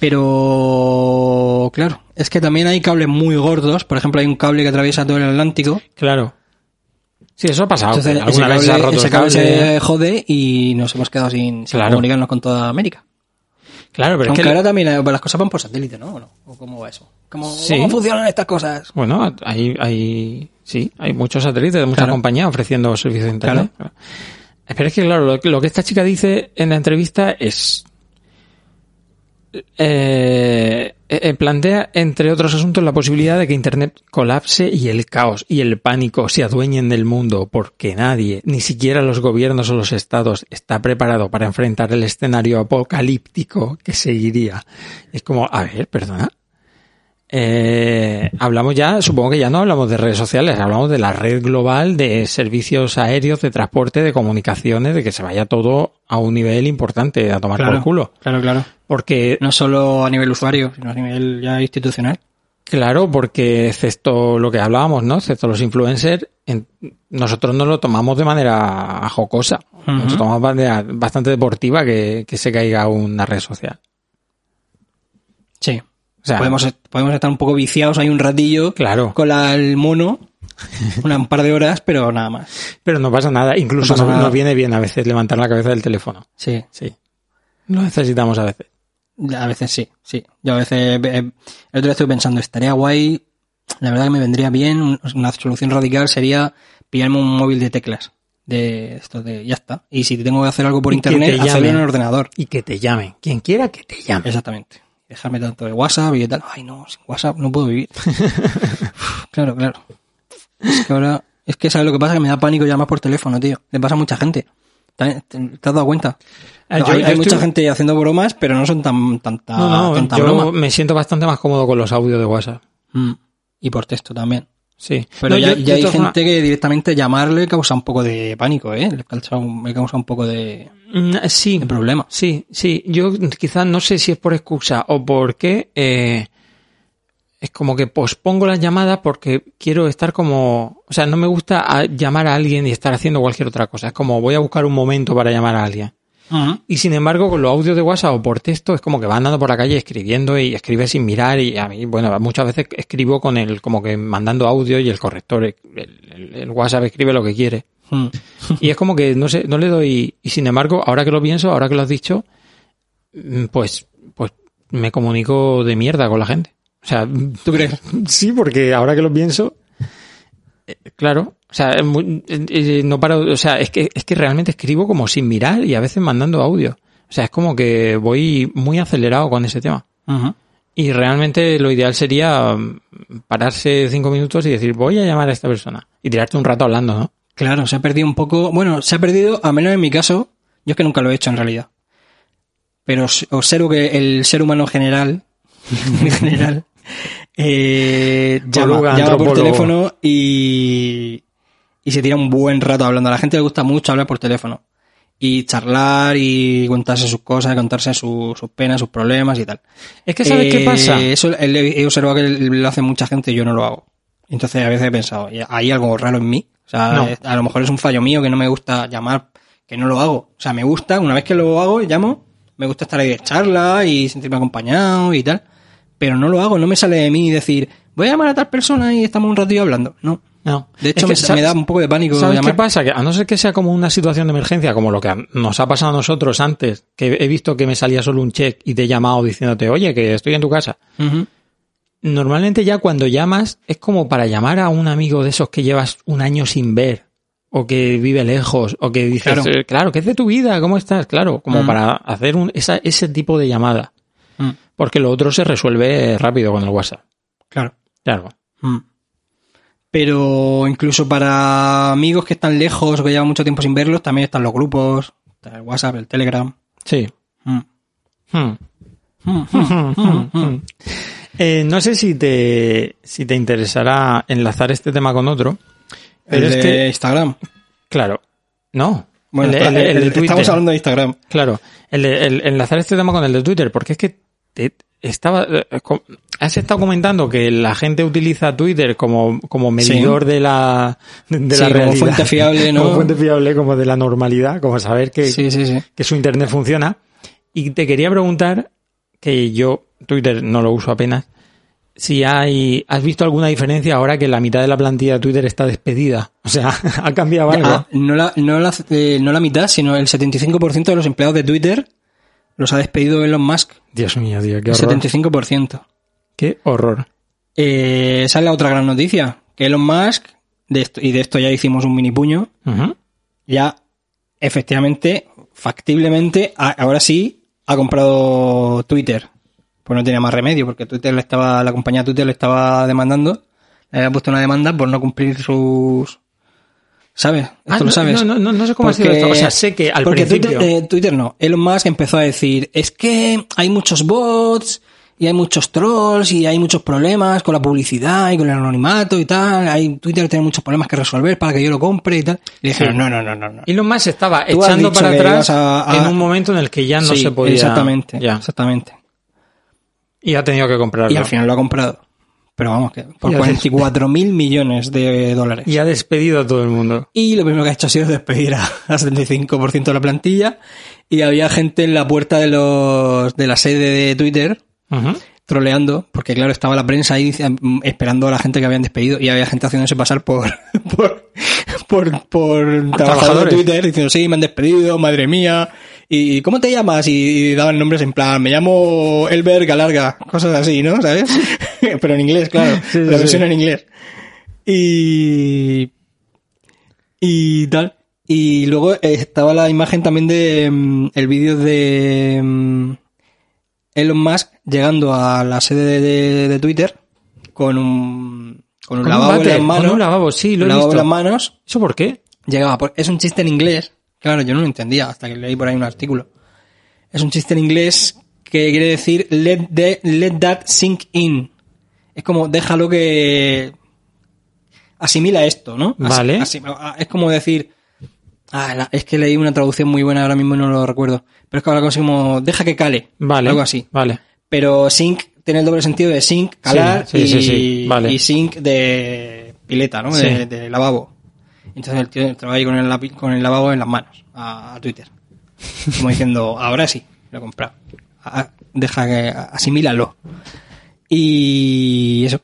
Pero, claro, es que también hay cables muy gordos. Por ejemplo, hay un cable que atraviesa todo el Atlántico.
claro. Sí, eso ha pasado.
Entonces,
que
ese
alguna vez se ha
cable,
roto
ese cable
cable.
se jode y nos hemos quedado sin, sin
Claro.
comunicarnos con toda América.
Claro, pero es
Aunque
que,
ahora también las cosas van por satélite, ¿no? ¿O no? ¿O cómo va eso? ¿Cómo,
Sí.
¿Cómo funcionan estas cosas?
Bueno, hay, hay, sí, hay muchos satélites de muchas
Claro.
compañías ofreciendo servicios de internet. Pero es que, claro, lo, lo que esta chica dice en la entrevista es, eh, eh, plantea, entre otros asuntos, la posibilidad de que Internet colapse y el caos y el pánico se adueñen del mundo porque nadie, ni siquiera los gobiernos o los estados, está preparado para enfrentar el escenario apocalíptico que seguiría. Es como, a ver, perdona. Eh, hablamos ya, supongo que ya no hablamos de redes sociales, hablamos de la red global de servicios aéreos, de transporte, de comunicaciones, de que se vaya todo a un nivel importante a tomar por culo.
Claro, claro.
Porque,
No solo a nivel usuario, sino a nivel ya institucional.
claro, porque excepto lo que hablábamos, ¿no? Excepto los influencers, en- nosotros no lo tomamos de manera jocosa. Nos lo tomamos de manera bastante deportiva que, que se caiga una red social.
Sí.
O sea,
podemos, podemos estar un poco viciados ahí un ratillo
Claro.
con la- el mono, una, un par de horas, pero nada más.
Pero no pasa nada. Incluso
No pasa
nos,
nada.
nos viene bien a veces levantar la cabeza del teléfono.
Sí,
Sí. Lo necesitamos a veces.
A veces sí, sí. Yo a veces, eh, el otro día estuve pensando, estaría guay, la verdad que me vendría bien, un- una solución radical sería pillarme un móvil de teclas. De esto de, ya está. Y si tengo que hacer algo por
Y
internet,
te
hacerlo en el ordenador.
Y que te llamen. Quien quiera que te llame.
Exactamente. Dejarme tanto de WhatsApp y tal. Ay, no, sin WhatsApp no puedo vivir. claro, claro. Es que ahora, es que sabes lo que pasa, que me da pánico llamar por teléfono, tío. Le pasa a mucha gente. ¿Te, has dado cuenta?
Ah,
No,
yo-
hay
yo
hay
estoy-
mucha gente haciendo bromas, pero no son tan tanta,
No, no,
tanta
yo
broma.
me siento bastante más cómodo con los audios de WhatsApp.
Mm. Y por texto también.
Sí.
Pero ya,
yo-
ya hay gente que directamente llamarle causa un poco de pánico, ¿eh? Le causa un, le causa un poco de,
Mm, Sí,
de problema.
sí, sí. Yo quizás no sé si es por excusa o por qué. eh, es como que pospongo las llamadas porque quiero estar como... O sea, no me gusta a- llamar a alguien y estar haciendo cualquier otra cosa. Es como voy a buscar un momento para llamar a alguien. Y sin embargo, con los audios de WhatsApp o por texto es como que va andando por la calle escribiendo y escribe sin mirar y a mí, bueno, muchas veces escribo con el, como que mandando audio y el corrector, el, el- el WhatsApp escribe lo que quiere.
Mm.
Y es como que no sé, no le doy, y sin embargo, ahora que lo pienso, ahora que lo has dicho, mm, pues, pues me comunico de mierda con la gente. O sea,
¿Tú crees?
Sí, porque ahora que lo pienso, eh, claro, o sea, es muy- eh, eh, no paro, o sea, es que, es que realmente escribo como sin mirar y a veces mandando audio. O sea, es como que voy muy acelerado con ese tema. Y realmente lo ideal sería mm, pararse cinco minutos y decir, voy a llamar a esta persona. Y tirarte un rato hablando, ¿no?
Claro, se ha perdido un poco. Bueno, se ha perdido, a menos en mi caso, yo es que nunca lo he hecho en realidad. Pero observo que el ser humano en general, en general, eh, llama, por teléfono y, y se tira un buen rato hablando. A la gente le gusta mucho hablar por teléfono. Y charlar y contarse sus cosas, contarse su- sus penas, sus problemas y tal.
Es que ¿sabes qué
Eh,
pasa?
Eso he observado que lo hace mucha gente y yo no lo hago. Entonces a veces he pensado, "¿Y ¿hay algo raro en mí? O sea,
No.
a lo mejor es un fallo mío que no me gusta llamar, que no lo hago. O sea, me gusta, una vez que lo hago, llamo, me gusta estar ahí de charla y sentirme acompañado y tal. Pero no lo hago, no me sale de mí decir, voy a llamar a tal persona y estamos un ratillo hablando. No.
No.
De
Es
hecho,
que,
me,
¿sabes-
me da un poco de pánico
¿Sabes
llamar.
qué pasa? Que a no ser que sea como una situación de emergencia, como lo que nos ha pasado a nosotros antes, que he visto que me salía solo un check y te he llamado diciéndote, oye, que estoy en tu casa. Normalmente ya cuando llamas es como para llamar a un amigo de esos que llevas un año sin ver, o que vive lejos, o que dices,
Claro.
claro, claro ¿qué es de tu vida? ¿Cómo estás? Claro, como
Mm.
para hacer un, esa, ese tipo de llamada. Porque lo otro se resuelve rápido con el WhatsApp.
Claro.
Claro.
Mm. Pero incluso para amigos que están lejos o que llevan mucho tiempo sin verlos, también están los grupos, está el WhatsApp, el Telegram.
Sí.
Mm. Mm.
Eh, no sé si te, si te interesará enlazar este tema con otro.
El de Instagram.
claro, no.
Bueno,
el, el
estamos hablando de Instagram.
Claro, el, enlazar este tema con el de Twitter, porque es que estaba, eh, has estado comentando que la gente utiliza Twitter como, como medidor de la, de
Sí,
la
como
realidad.
fuente fiable, ¿no?
Como fuente fiable, como de la normalidad, como saber que,
sí.
que su internet funciona. Y te quería preguntar, que yo Twitter no lo uso apenas, si hay, ¿has visto alguna diferencia ahora que la mitad de la plantilla de Twitter está despedida? O sea, ¿ha cambiado algo?
Ah, no, la, no, la, eh, no la mitad, sino el 75% de los empleados de Twitter los ha despedido Elon Musk.
Dios mío, tío, qué horror.
75%.
Qué horror.
Eh, esa es la otra gran noticia. Que Elon Musk, de esto, y de esto ya hicimos un mini puño, ya efectivamente, factiblemente, ahora sí ha comprado Twitter. Pues no tenía más remedio, porque Twitter le estaba, la compañía Twitter le estaba demandando, le había puesto una demanda por no cumplir sus... ¿Sabes? Esto
Ah,
lo
no,
sabes.
No, no, no sé cómo ha sido esto. O sea, sé que al
porque
principio...
Twitter, eh, Twitter no. Elon Musk empezó a decir, es que hay muchos bots y hay muchos trolls y hay muchos problemas con la publicidad y con el anonimato y tal. Hay, Twitter tiene muchos problemas que resolver para que yo lo compre y tal. Y dijeron,
Sí.
no, no, no, no. no.
Elon Musk estaba echando para atrás
ibas a- a-
en un momento en el que ya no
Sí,
se podía...
Exactamente,
Ya.
exactamente.
Y ha tenido que comprarlo.
Y al final lo ha comprado. Pero vamos, que por
Y ha
44 mil millones de dólares.
Y ha despedido a todo el mundo.
Y lo primero que ha hecho ha sido despedir a, a 75% de la plantilla. Y había gente en la puerta de los de la sede de Twitter
Ujú.
troleando, porque claro, estaba la prensa ahí mm, esperando a la gente que habían despedido y había gente haciéndose pasar por por, por, por trabajador de. Twitter diciendo, sí, me han despedido, madre mía. ¿Y cómo te llamas? Y, daban nombres en plan, me llamo Elber Galarga, cosas así, ¿no? ¿Sabes? Pero en inglés, claro.
Sí, sí,
la versión
sí.
en inglés. Y... Y tal. Y luego estaba la imagen también de mm, el vídeo de mm, Elon Musk llegando a la sede de, de- de Twitter con un, con un
Con un
lavabo en
váter,
las manos.
con un lavabo, sí, lo he
lavabo
visto.
en las manos.
¿Eso por qué?
Llegaba por, es un chiste en inglés, Claro, yo no lo entendía hasta que leí por ahí un artículo. Es un chiste en inglés que quiere decir let, the- let that sink in. Es como déjalo que asimila esto, ¿no?
Vale.
asim- es como decir ah, la- es que leí una traducción muy buena ahora mismo y no lo recuerdo. Pero es que así como deja que cale.
Vale.
Algo así.
Vale.
Pero sink tiene el doble sentido de sink, calar
Sí, sí,
y,
sí, vale.
y sink de pileta, ¿no? De, de lavabo. Entonces el tío entraba ahí con el, lapi- con el lavabo en las manos a, a Twitter. Como diciendo, ahora sí, lo he comprado. A- deja que asimílalo. Y eso.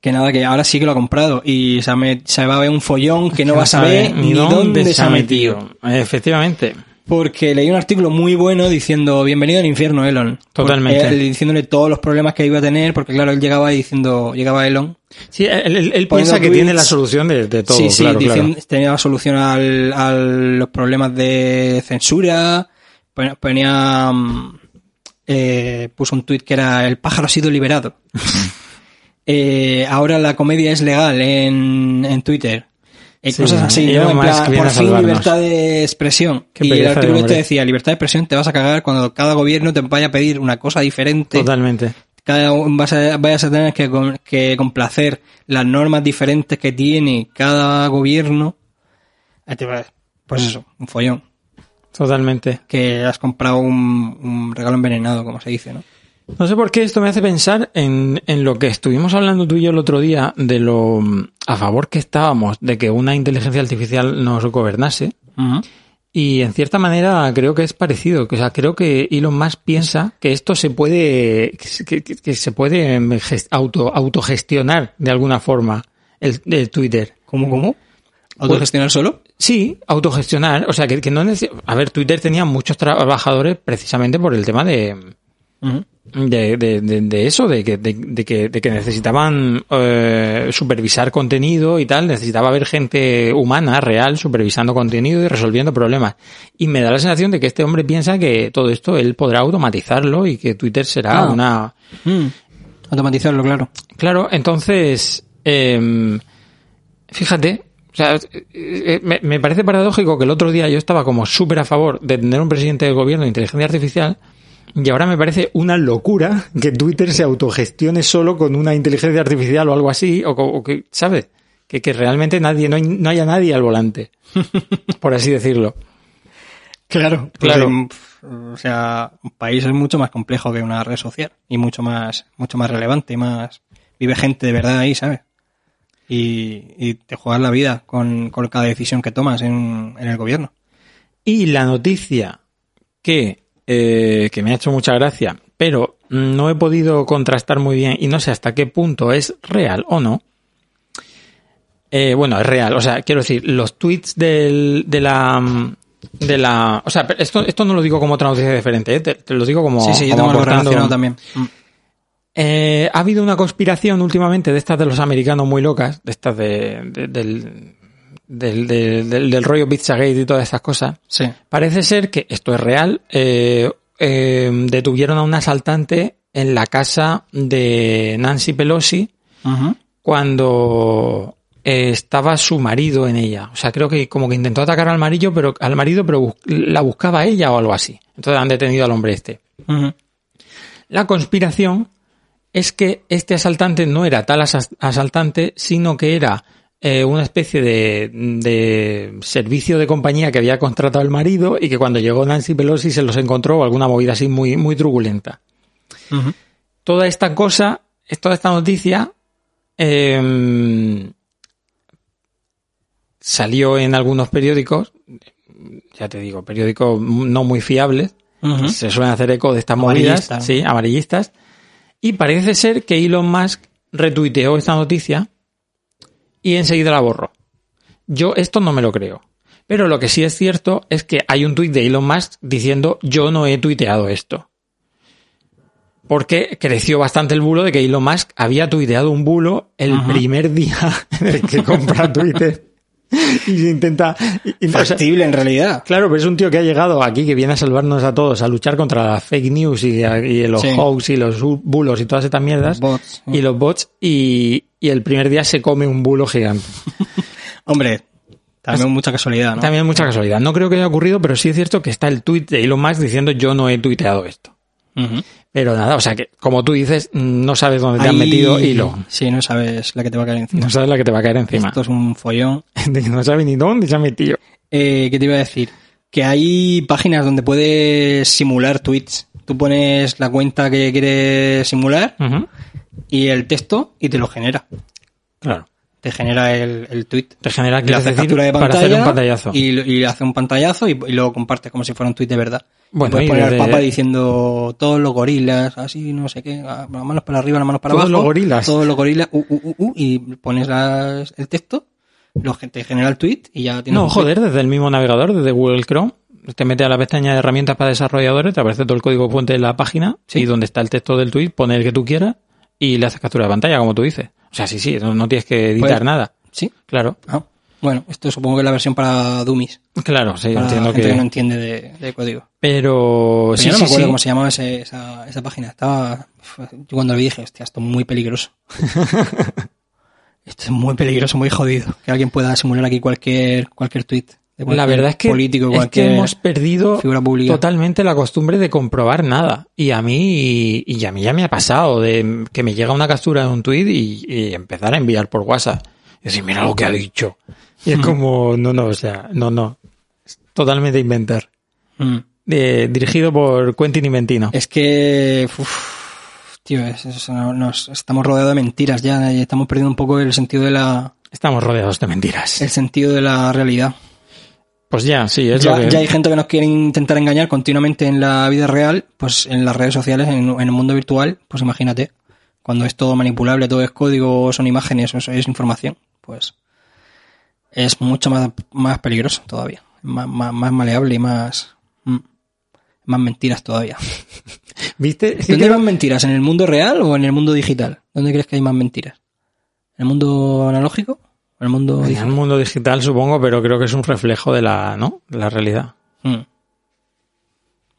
Que nada, que ahora sí que lo ha comprado. Y se, se va a ver un follón que no va a saber ni dónde se ha metido.
Efectivamente.
Porque leí un artículo muy bueno diciendo bienvenido al infierno, Elon.
Totalmente.
Él diciéndole todos los problemas que iba a tener, porque claro, él llegaba diciendo, llegaba Elon.
Sí, él, él- él
Poniendo
piensa que
tweets.
tiene la solución de, de todo,
sí, sí,
claro, claro.
diciendo- tenía la solución al, a los problemas de censura. Pon- Ponía, mm, eh, puso un tuit que era el pájaro ha sido liberado. Eh, ahora la comedia es legal en, en Twitter. Eh,
Sí,
cosas así, ¿no? En plan, por fin libertad de expresión.
Qué
y el artículo este
hombre.
decía, libertad de expresión te vas a cagar cuando cada gobierno te vaya a pedir una cosa diferente.
Totalmente.
Cada, vas a, vayas a tener que, que complacer las normas diferentes que tiene cada gobierno. Eh, te Pues eso, un follón.
Totalmente.
Que has comprado un, un regalo envenenado, como se dice, ¿no?
No sé por qué esto me hace pensar en, en lo que estuvimos hablando tú y yo el otro día de lo mm, a favor que estábamos de que una inteligencia artificial nos gobernase. Y en cierta manera creo que es parecido. O sea, creo que Elon Musk piensa que esto se puede, que, que- que se puede em, auto, autogestionar de alguna forma el, el Twitter.
¿Cómo, cómo? ¿Autogestionar solo?
Sí, autogestionar. O sea, que, que no neces- A ver, Twitter tenía muchos trabajadores precisamente por el tema de, de, de, de- de eso, de que, de, de que, de que necesitaban eh, supervisar contenido y tal, necesitaba haber gente humana, real, supervisando contenido y resolviendo problemas. Y me da la sensación de que este hombre piensa que todo esto él podrá automatizarlo y que Twitter será
Ah.
una...
Mm. Automatizarlo, claro.
Claro, entonces, eh, fíjate, o sea, eh, me, me parece paradójico que el otro día yo estaba como súper a favor de tener un presidente del gobierno de inteligencia artificial y ahora me parece una locura que Twitter se autogestione solo con una inteligencia artificial o algo así, o, que, ¿sabes? Que, que realmente nadie, no, hay- no haya nadie al volante, por así decirlo.
Claro,
Claro.
o sea, un país es mucho más complejo que una red social y mucho más, mucho más relevante y más vive gente de verdad ahí, ¿sabes? Y, y te juegas la vida con, con cada decisión que tomas en, en el gobierno.
Y la noticia que, eh, que me ha hecho mucha gracia, pero no he podido contrastar muy bien y no sé hasta qué punto es real o no. Eh, bueno, es real. O sea, quiero decir, los tweets del, de la... De la, o sea, esto, esto no lo digo como otra noticia diferente, ¿eh? te, te lo digo como,
sí, sí, yo
como
tengo algo
aportando-
relacionado también. Mm.
ha habido una conspiración últimamente de estas de los americanos muy locas, de estas de, de- del, del, del, del- del rollo Pizzagate y todas esas cosas.
Sí.
Parece ser que esto es real. eh, eh, detuvieron a un asaltante en la casa de Nancy Pelosi cuando eh, estaba su marido en ella. O sea, creo que como que intentó atacar al marido, pero al marido, pero bus- la buscaba ella o algo así. Entonces han detenido al hombre este. La conspiración es que este asaltante no era tal asa- asaltante, sino que era eh, una especie de, de servicio de compañía que había contratado el marido y que cuando llegó Nancy Pelosi se los encontró o alguna movida así muy, muy truculenta. Toda esta cosa, toda esta noticia, eh, salió en algunos periódicos, ya te digo, periódicos no muy fiables, se suelen hacer eco de estas movidas, sí, amarillistas. Y parece ser que Elon Musk retuiteó esta noticia y enseguida la borró. Yo esto no me lo creo. Pero lo que sí es cierto es que hay un tuit de Elon Musk diciendo yo no he tuiteado esto. Porque creció bastante el bulo de que Elon Musk había tuiteado un bulo el primer día en el que compra Twitter. Y se intenta... o sea,
Factible en realidad.
Claro, pero es un tío que ha llegado aquí, que viene a salvarnos a todos, a luchar contra las fake news y, y los
Sí.
hoax y los bu- bulos y todas estas mierdas.
Los bots.
Y los bots, y, y el primer día se come un bulo gigante.
Hombre, También mucha casualidad, ¿no?
También mucha casualidad. No creo que haya ocurrido, pero sí es cierto que está el tweet de Elon Musk diciendo yo no he tuiteado esto. Pero nada, o sea que, como tú dices, no sabes dónde te han
Ahí-
metido Elon.
Sí, no sabes la que te va a caer encima.
No sabes la que te va a caer encima.
Esto es un follón.
no sabes ni dónde se ha metido.
Eh, ¿Qué te iba a decir? Que hay páginas donde puedes simular tweets. Tú pones la cuenta que quieres simular y el texto y te lo genera.
Claro.
Te genera el, el tweet.
Te genera
haces
decir,
captura de
para
pantalla
hacer un pantallazo.
Y, y hace un pantallazo y, y lo compartes como si fuera un tweet de verdad.
Bueno,
puedes
y
poner al Papa diciendo todos los gorilas, así, no sé qué, las manos para arriba, las manos para
Todos
abajo.
los gorilas.
Todos los gorilas, uh, uh, uh, uh, y pones las- el texto, lo, que te genera el tweet y ya tienes
No,
tweet.
joder, desde el mismo navegador, desde Google Chrome, te metes a la pestaña de herramientas para desarrolladores, te aparece todo el código fuente de la página y donde está el texto del tweet, pone el que tú quieras y le haces captura de pantalla, como tú dices. O sea, sí, sí, no, no tienes que editar
Pues-
nada.
Sí.
Claro,
Ah, bueno, esto supongo que es la versión para dummies.
claro, sí,
Para
entiendo
gente que...
que...
no entiende de, de código.
Pero
Pero
sí,
yo no
sí,
me acuerdo
sí.
cómo se llamaba ese- esa, esa página. Estaba. Yo cuando lo vi dije, hostia, esto es muy peligroso. esto es muy peligroso, muy jodido. Que alguien pueda simular aquí cualquier, cualquier tweet.
La verdad es que,
Político,
es que hemos perdido totalmente la costumbre de comprobar nada. Y a mí, y a mí ya me ha pasado de que me llega una captura de un tweet y, y empezar a enviar por WhatsApp. Y decir, mira lo que ha dicho. Y es como, no, no, o sea, no, no. Es totalmente inventar.
Mm.
Dirigido por Quentin Inventino.
Es que. uf, tío, es- es- no- nos, estamos rodeados de mentiras ya. y estamos perdiendo un poco el sentido de la.
Estamos rodeados de mentiras.
El sentido de la realidad.
Pues ya, sí, es
ya,
lo que...
ya hay gente que nos quiere intentar engañar continuamente en la vida real, pues en las redes sociales, en, en el mundo virtual, pues imagínate, cuando es todo manipulable, todo es código, son imágenes, es, es información, pues es mucho más, más peligroso todavía, más, más, más maleable y más, mm, más mentiras todavía.
¿Viste? Sí
¿Dónde
que-
hay más mentiras? ¿En el mundo real o en el mundo digital? ¿Dónde crees que hay más mentiras? ¿En el mundo analógico? ¿O en el mundo
En el
digital?
mundo digital supongo, pero creo que es un reflejo de la, ¿no? De la realidad.
Mm.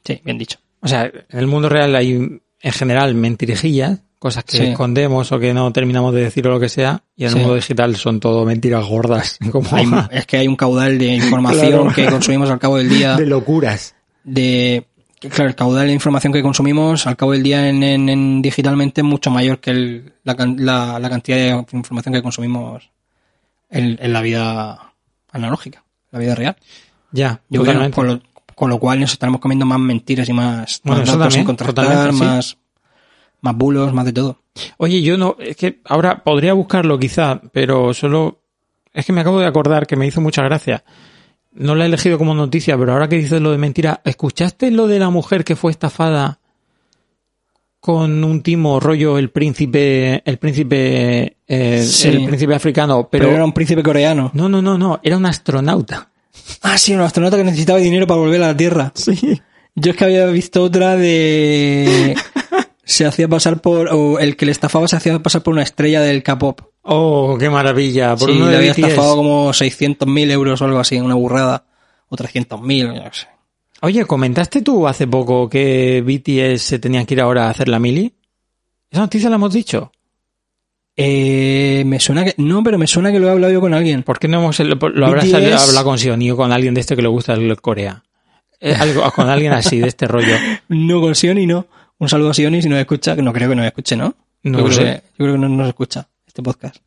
Sí, bien dicho.
O sea, en el mundo real hay en general mentirijillas, cosas que
Sí.
escondemos o que no terminamos de decir o lo que sea, y en el mundo digital son todo mentiras gordas, como
Hay- es que hay un caudal de información
Claro.
que consumimos al cabo del día
de locuras.
de claro el caudal de información que consumimos al cabo del día en, en- en digitalmente es mucho mayor que el- la, can- la- la cantidad de información que consumimos en, en la vida analógica la vida real
Ya,
Yo creo,
totalmente.
con, lo, con lo cual nos estaremos comiendo más mentiras y más,
Bueno,
más sin contrastar
sí.
más más bulos más de todo
Oye, yo no, es que ahora podría buscarlo quizá, pero solo es que me acabo de acordar que me hizo mucha gracia. No la he elegido como noticia, pero ahora que dices lo de mentira, ¿escuchaste lo de la mujer que fue estafada con un timo rollo el príncipe, el príncipe, eh,
Sí.
el príncipe africano,
pero,
pero,
era un príncipe coreano
no, no, no, no, era un astronauta.
ah sí un astronauta que necesitaba dinero para volver a la tierra
Sí.
Yo es que había visto otra de... Se hacía pasar por... O el que le estafaba se hacía pasar por una estrella del K-pop.
Oh, qué maravilla. Por
Sí,
uno
le había
BTS.
estafado como 600.000 euros o algo así, una burrada. O 300.000, yo no sé.
Oye, ¿comentaste tú hace poco que BTS se tenían que ir ahora a hacer la mili? ¿Esa noticia la hemos dicho?
Eh, me suena que... No, pero me suena que lo he hablado yo con alguien.
¿Por qué no hemos lo, lo habrás
BTS
hablado con Xioni o con alguien de este que le gusta el Corea? Eh, algo, con alguien así, de este rollo.
No con Sioni, no. Un saludo a Sioni si nos escucha, que no creo que nos escuche, ¿no?
No
yo,
lo
creo
sé.
que, yo creo que no nos escucha este podcast.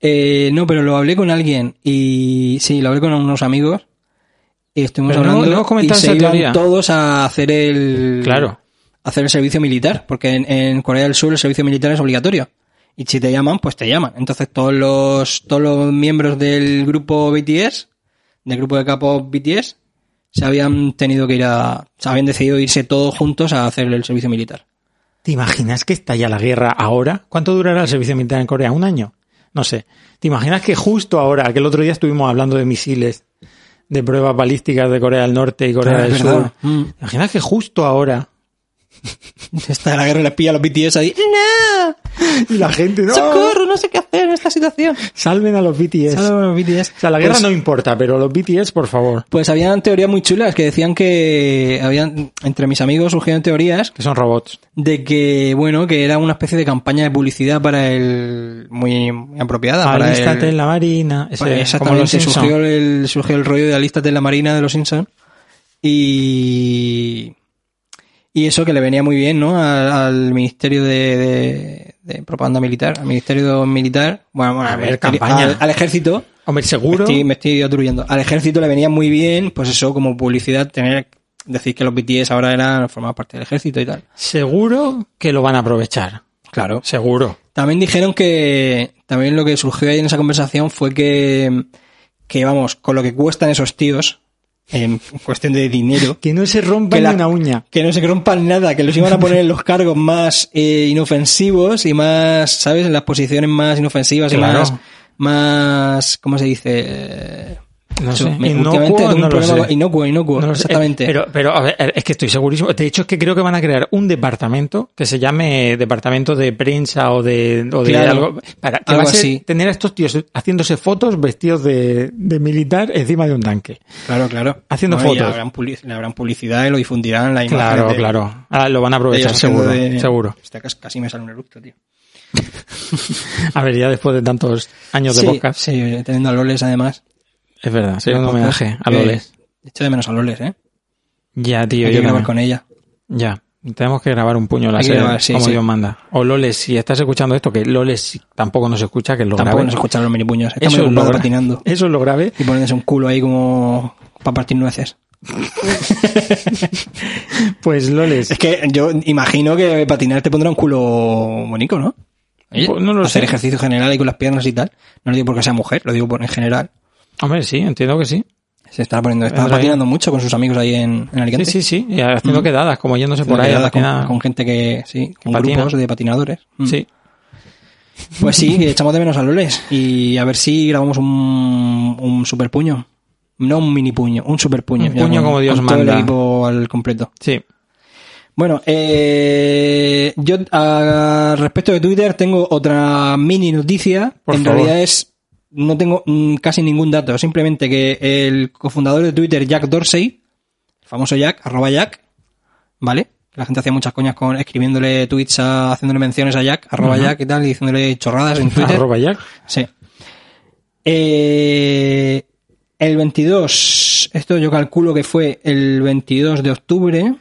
Eh, no, pero lo hablé con alguien y sí, lo hablé con unos amigos y estuvimos
Pero no-
hablando
no comentado
y se iban
teoría.
todos a hacer el
Claro.
hacer el servicio militar, porque en, en Corea del Sur el servicio militar es obligatorio. Y si te llaman, pues te llaman. Entonces todos los todos los miembros del grupo BTS, del grupo de capos BTS, se habían tenido que ir a, se habían decidido irse todos juntos a hacer el servicio militar.
¿Te imaginas que está ya la guerra ahora? ¿Cuánto durará el servicio militar en Corea? ¿Un año? No sé. ¿Te imaginas que justo ahora, que el otro día estuvimos hablando de misiles, de pruebas balísticas de Corea del Norte y Corea
Ah,
del Sur?
Mm.
¿Te imaginas que justo ahora
Está la guerra y les pilla los BTS ahí. ¡No!
y la gente no?
¡Socorro! No sé qué hacer en esta situación.
Salven a los BTS.
Salven a los BTS.
O sea, la guerra
Pues-
no importa, pero los BTS, por favor,
Pues habían teorías muy chulas que decían que habían, entre mis amigos surgieron teorías
que son robots.
de que, bueno, que era una especie de campaña de publicidad para el, muy, muy apropiada. para
Alístate
el,
en la marina. Ese,
Pues exactamente, surgió el, surgió el rollo de Alístate en la Marina de los Simpsons. Y, y eso que le venía muy bien, ¿no? Al, al Ministerio de, de- de Propaganda Militar, al Ministerio Militar, bueno, bueno,
A ver, campaña.
al- al Ejército.
Hombre, seguro.
Me estoy, aturuyendo. Al Ejército le venía muy bien, pues eso, como publicidad, tener, decir que los BTS ahora eran, formaban parte del Ejército y tal.
Seguro que lo van a aprovechar.
Claro.
Seguro.
También dijeron que también lo que surgió ahí en esa conversación fue que, que vamos, con lo que cuestan esos tíos, en cuestión de dinero,
Que no se rompa
Que
ni
la-
una uña.
que no se rompan nada, que los iban a poner en los cargos más eh, inofensivos y más, ¿sabes? En las posiciones más inofensivas
Claro.
y más, más, ¿cómo se dice? Eh,
No sé.
me- últimamente
no lo sé.
inocuo, inocuo,
No
exactamente.
Eh, Pero, pero, a ver, es que estoy segurísimo. De hecho, es que creo que van a crear un departamento que se llame departamento de prensa o de, o de
Claro.
algo. Para que
Algo
va a ser
así.
tener a estos tíos haciéndose fotos vestidos de, de militar encima de un tanque.
claro, claro.
haciendo fotos.
le habrán publicidad y lo difundirán la imagen.
Claro,
de-
claro. Ahora lo van a aprovechar, seguro. Seguro.
Hostia, casi- me sale un eructo, tío.
A ver, ya después de tantos años de podcast.
sí, teniendo a Loles además.
Es verdad, sería un homenaje a Loles.
Echo de menos a Loles, ¿eh?
Ya, tío.
Hay
yo
que grabar con ella.
Ya. Tenemos que grabar un puño
grabar, sí,
como
sí.
Dios manda. O Loles, si estás escuchando esto, que Loles tampoco nos escucha, que lo
Tampoco
grabe.
nos escuchan los minipuños. Está
Eso es, lo
patinando.
eso es lo grave.
Y poniéndose un culo ahí como para partir nueces.
Pues Loles,
Es que yo imagino que patinar te pondrá un culo bonito, ¿no? Oye,
Pues no lo
hacer
sé.
ejercicio general y con las piernas y tal. No lo digo porque sea mujer, lo digo por en general.
Hombre, sí, entiendo que sí.
Se está poniendo, está patinando mucho con sus amigos ahí en, en
Sí,
Alicante.
sí, sí. Y haciendo
Mm.
quedadas, como yéndose por ahí a
Con- gente que, sí, con grupos de patinadores. Mm.
Sí.
Pues sí, echamos de menos a Loles. Y a ver si grabamos un, un super puño. No un mini puño, un super puño.
Un puño como Dios
con todo
manda.
el equipo al completo.
Sí.
Bueno, eh, yo a respecto de Twitter tengo otra mini noticia.
Por
en
favor.
realidad es no tengo mm, casi ningún dato, simplemente que el cofundador de Twitter, Jack Dorsey, el famoso Jack, arroba Jack, ¿vale? La gente hacía muchas coñas con escribiéndole tweets, a- haciéndole menciones a Jack, arroba Jack y tal, y diciéndole chorradas en Twitter.
Arroba Jack.
Sí. Eh, el 22, esto yo calculo que fue el 22 de octubre,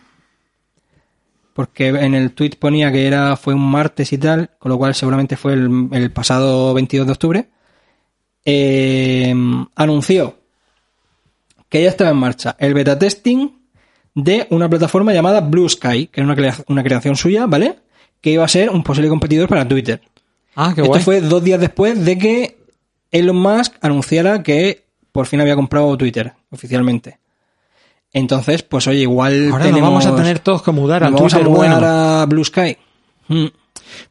porque en el tweet ponía que era fue un martes y tal, con lo cual seguramente fue el, el pasado 22 de octubre. Eh, anunció que ya estaba en marcha el beta testing de una plataforma llamada Blue Sky, que era una, crea- una creación suya, ¿vale? Que iba a ser un posible competidor para Twitter.
Ah, qué
Esto
guay.
fue dos días después de que Elon Musk anunciara que por fin había comprado Twitter oficialmente. Entonces, pues oye, igual
Ahora
tenemos,
nos vamos a tener todos que mudar
vamos a
Twitter
mudar
bueno.
a Blue Sky. Mm.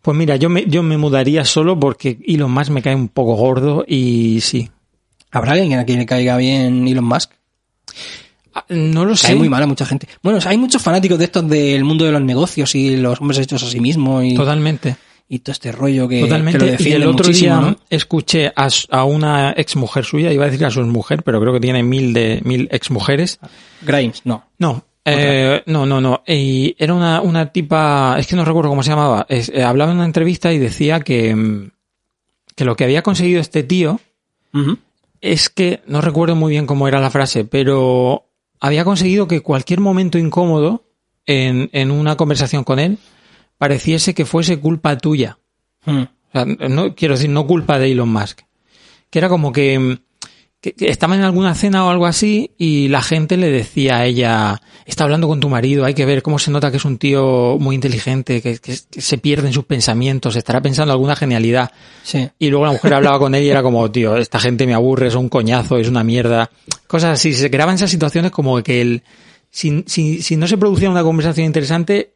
Pues mira, yo me, yo me mudaría solo porque Elon Musk me cae un poco gordo y sí.
¿Habrá alguien a quien le caiga bien Elon Musk?
Ah, No lo sé.
Cae muy mal a mucha gente. Bueno, o sea, hay muchos fanáticos de estos del mundo de los negocios y los hombres hechos a sí mismos y,
Totalmente.
y todo este rollo que,
Totalmente.
que lo
y el otro día
¿no?
escuché a, a una ex mujer suya, iba a decir a su mujer, pero creo que tiene mil de mil ex mujeres.
Grimes, no.
No, eh, no, no, no. Y era una, una tipa, es que no recuerdo cómo se llamaba. Es- eh, hablaba en una entrevista y decía que, mm, que lo que había conseguido este tío es que, no recuerdo muy bien cómo era la frase, pero había conseguido que cualquier momento incómodo en, en una conversación con él pareciese que fuese culpa tuya. O sea, no, quiero decir, no culpa de Elon Musk. Que era como que, mm, que, que estaba en alguna cena o algo así y la gente le decía a ella, está hablando con tu marido, hay que ver cómo se nota que es un tío muy inteligente, que, que- que se pierde en sus pensamientos, estará pensando alguna genialidad.
Sí.
Y luego la mujer hablaba con él y era como, tío, esta gente me aburre, es un coñazo, es una mierda. Cosas así. Se creaban esas situaciones como que el, si, si, si no se producía una conversación interesante,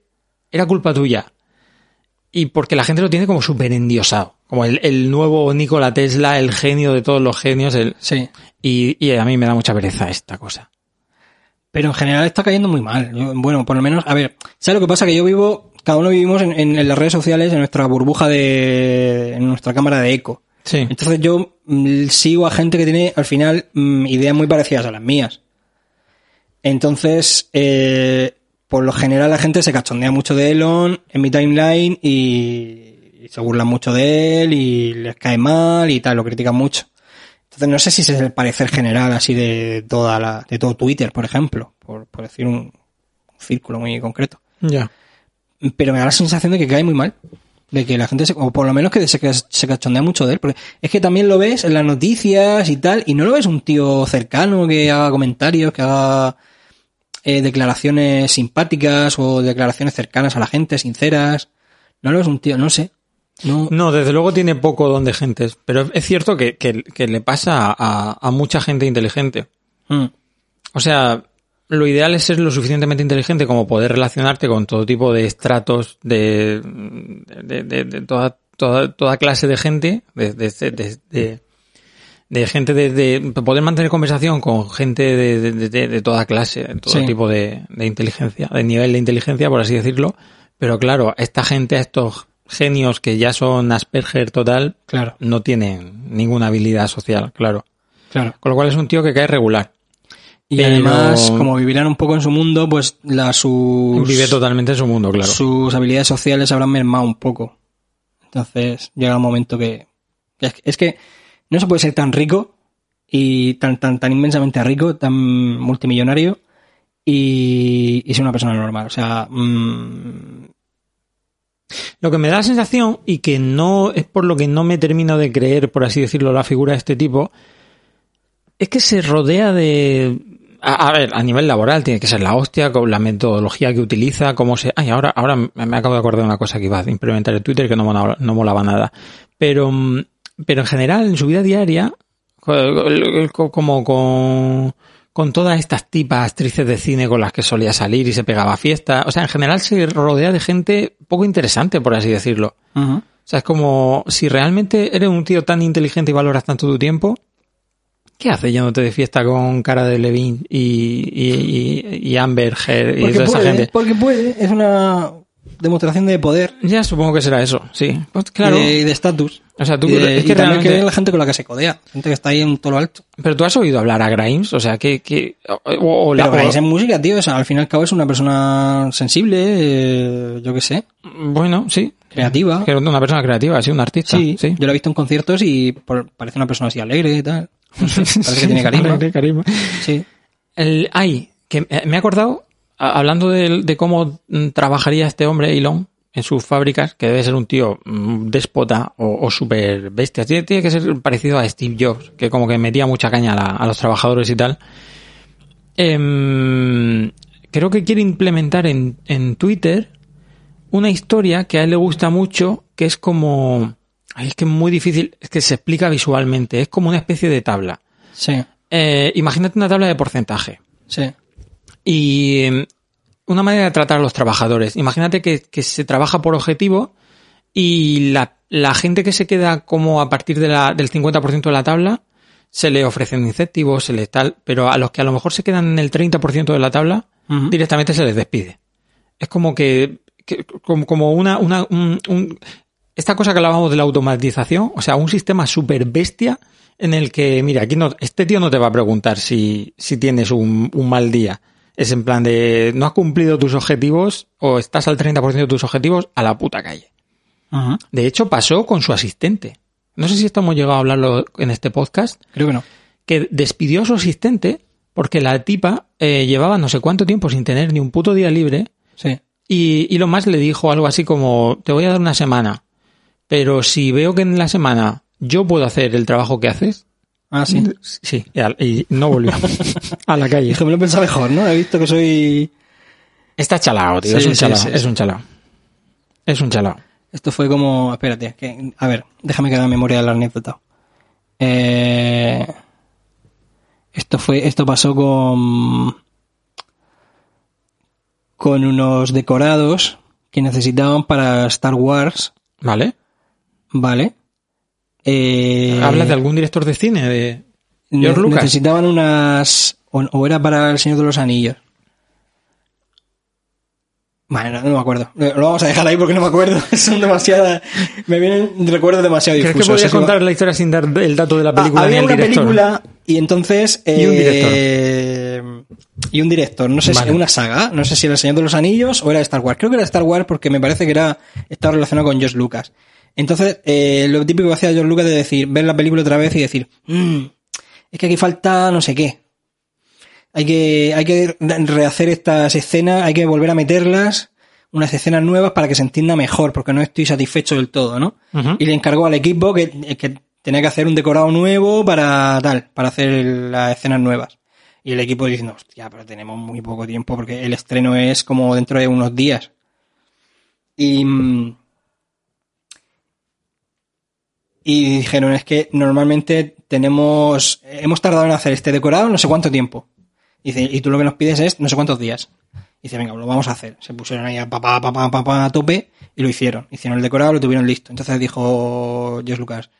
era culpa tuya. Y porque la gente lo tiene como súper endiosado. Como el, el nuevo Nikola Tesla, el genio de todos los genios. El,
Sí.
y, y a mí me da mucha pereza esta cosa.
Pero en general está cayendo muy mal. Bueno, por lo menos, a ver, ¿sabes lo que pasa? Que yo vivo, cada uno vivimos en, en- en las redes sociales, en nuestra burbuja de, en nuestra cámara de eco.
Sí.
Entonces yo mm, sigo a gente que tiene al final mm, ideas muy parecidas a las mías. Entonces, eh, por lo general la gente se cachondea mucho de Elon en mi timeline y, y se burlan mucho de él y les cae mal y tal, lo critican mucho. Entonces no sé si ese es el parecer general así de toda la, de todo Twitter, por ejemplo, por, por decir un, un círculo muy concreto.
Ya.
Pero me da la sensación de que cae muy mal. De que la gente se, o por lo menos que se, se cachondea mucho de él. Porque es que también lo ves en las noticias y tal, y no lo ves un tío cercano que haga comentarios, que haga eh, declaraciones simpáticas o declaraciones cercanas a la gente, sinceras. No lo ves un tío, no sé. No,
No, desde luego tiene poco don de gentes, pero es cierto que, que- que le pasa a, a mucha gente inteligente.
Mm,
O sea, lo ideal es ser lo suficientemente inteligente como poder relacionarte con todo tipo de estratos de, de, de- de toda, toda, toda clase de gente, de, de, gente de, de poder mantener conversación con gente de, de- de- toda clase, de todo
Sí.
tipo de, de inteligencia, de nivel de inteligencia, por así decirlo. Pero claro, esta gente, estos genios que ya son Asperger total,
claro,
no tienen ninguna habilidad social, claro.
claro.
Con lo cual es un tío que cae regular.
Y
Pero-
además, como vivirán un poco en su mundo, pues la, sus,
Vive totalmente en su mundo, claro.
sus habilidades sociales habrán mermado un poco. Entonces llega un momento que, es, que no se puede ser tan rico y tan tan tan inmensamente rico, tan multimillonario y, y ser una persona normal. O sea, mm,
Lo que me da la sensación, y que no es por lo que no me termino de creer, por así decirlo, la figura de este tipo, es que se rodea de... A, ver, a nivel laboral tiene que ser la hostia, con la metodología que utiliza, cómo se... Ay, ahora, ahora me acabo de acordar de una cosa que iba a implementar en Twitter que no, mola- no molaba nada. Pero, pero en general, en su vida diaria, co- co- como con, con todas estas tipas actrices de cine con las que solía salir y se pegaba a fiesta. O sea, en general se rodea de gente poco interesante, por así decirlo. O sea, es como si realmente eres un tío tan inteligente y valoras tanto tu tiempo, ¿qué haces yéndote de fiesta con cara de Levine y, y, y, y Amber Heard y
porque
toda esa
puede,
gente?
porque puede, es una demostración de poder
Ya supongo que será eso, sí. Pues claro.
y de- y estatus.
O sea, tú-
y, de-
es
y
que
también
realmente-
que la gente con la que se codea, gente que está ahí en todo lo alto.
Pero tú has oído hablar a Grimes, o sea, que... que o, o la-
Pero
o-
Grimes en música, tío, o sea, al fin y al cabo es una persona sensible, eh, yo qué sé,
Bueno, sí.
creativa.
Una persona creativa, sí, un artista.
Sí,
sí.
yo lo he visto en conciertos y por- parece una persona así alegre y tal. No sé, parece que tiene carisma.
Alegre, carisma.
Sí.
El, ay, que me he acordado, hablando de, de cómo mm, trabajaría este hombre, Elon, en sus fábricas, que debe ser un tío mm, déspota o, o súper bestia. Tiene, tiene que ser parecido a Steve Jobs, que como que metía mucha caña a, la- a los trabajadores y tal. Em, creo que quiere implementar en, en Twitter una historia que a él le gusta mucho, que es como... Es que es muy difícil, es que se explica visualmente, es como una especie de tabla.
Sí,
Eh, imagínate una tabla de porcentaje.
sí.
Y em, una manera de tratar a los trabajadores. Imagínate que, que se trabaja por objetivo y la, la gente que se queda como a partir de la, del 50% de la tabla se le ofrecen incentivos, se les tal, pero a los que a lo mejor se quedan en el 30% de la tabla, directamente se les despide. Es como que, que- como, como una, una un- un- esta cosa que hablábamos de la automatización, o sea, un sistema súper bestia en el que, mira, aquí no, este tío no te va a preguntar si, si tienes un, un mal día. Es en plan de, no has cumplido tus objetivos o estás al 30% de tus objetivos a la puta calle.
Ajá.
De hecho, pasó con su asistente. No sé si esto hemos llegado a hablarlo en este podcast,
Creo que no.
que despidió a su asistente porque la tipa eh, llevaba no sé cuánto tiempo sin tener ni un puto día libre
Sí.
y, y lo más le dijo algo así como, te voy a dar una semana, pero si veo que en la semana yo puedo hacer el trabajo que haces,
Ah, sí.
sí, y, no volvió a la calle.
Dije, me lo he pensado mejor, ¿no? He visto que soy...
Está chalado, tío,
Sí,
es un
sí,
chalao,
sí,
es un chalao. Es un chalao.
Esto fue como... Espérate, que... a ver, déjame que haga memoria de la anécdota. Eh... Esto fue... Esto pasó con... Con unos decorados que necesitaban para Star Wars,
¿Vale?
¿vale? Eh,
¿Hablas de algún director de cine? De...
ne-
Lucas?
Necesitaban unas... O, o era para El Señor de los Anillos. Bueno, no, no me acuerdo. Lo lo vamos a dejar ahí porque no me acuerdo. Son demasiadas. Me vienen recuerdos demasiado
¿Crees que
difusos.
podrías
Es igual-
contar la historia sin dar el dato de la
Ah,
película ni
había
el
una
director?
película y entonces
Y un
eh, y un director no sé
Vale.
si una saga no sé si era el Señor de los Anillos o era Star Wars creo que era Star Wars porque me parece que era estaba relacionado con George Lucas entonces eh, lo típico que hacía George Lucas de decir ver la película otra vez y decir "Mm, es que aquí falta no sé qué hay que hay que rehacer estas escenas hay que volver a meterlas unas escenas nuevas para que se entienda mejor porque no estoy satisfecho del todo no y le encargó al equipo que, que tenía que hacer un decorado nuevo para tal, para hacer las escenas nuevas. Y el equipo diciendo, hostia, pero tenemos muy poco tiempo porque el estreno es como dentro de unos días. Y, mm, y dijeron, es que normalmente tenemos, hemos tardado en hacer este decorado no sé cuánto tiempo. Y, dice, y tú lo que nos pides es no sé cuántos días. Y dice, venga, lo vamos a hacer. Se pusieron ahí a papá, papá, papá a tope y lo hicieron. Hicieron el decorado, lo tuvieron listo. Entonces dijo George Lucas,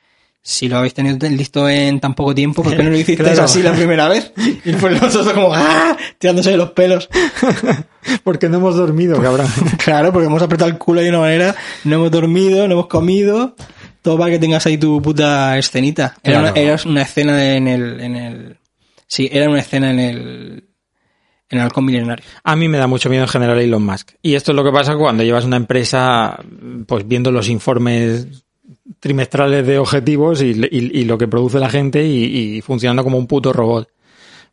si lo habéis tenido listo en tan poco tiempo, ¿por qué no lo hicisteis
Claro.
así la primera vez? Y pues nosotros como, ¡ah! Tirándose de los pelos.
Porque no hemos dormido, cabrón.
Claro, porque hemos apretado el culo de una manera, no hemos dormido, no hemos comido, todo para que tengas ahí tu puta escenita. Era,
Claro.
una, era una escena en el, en el, sí, era una escena en el, en el halcón milenario.
A mí me da mucho miedo en general Elon Musk. Y esto es lo que pasa cuando llevas una empresa, pues viendo los informes trimestrales de objetivos y, y- y lo que produce la gente y, y funcionando como un puto robot.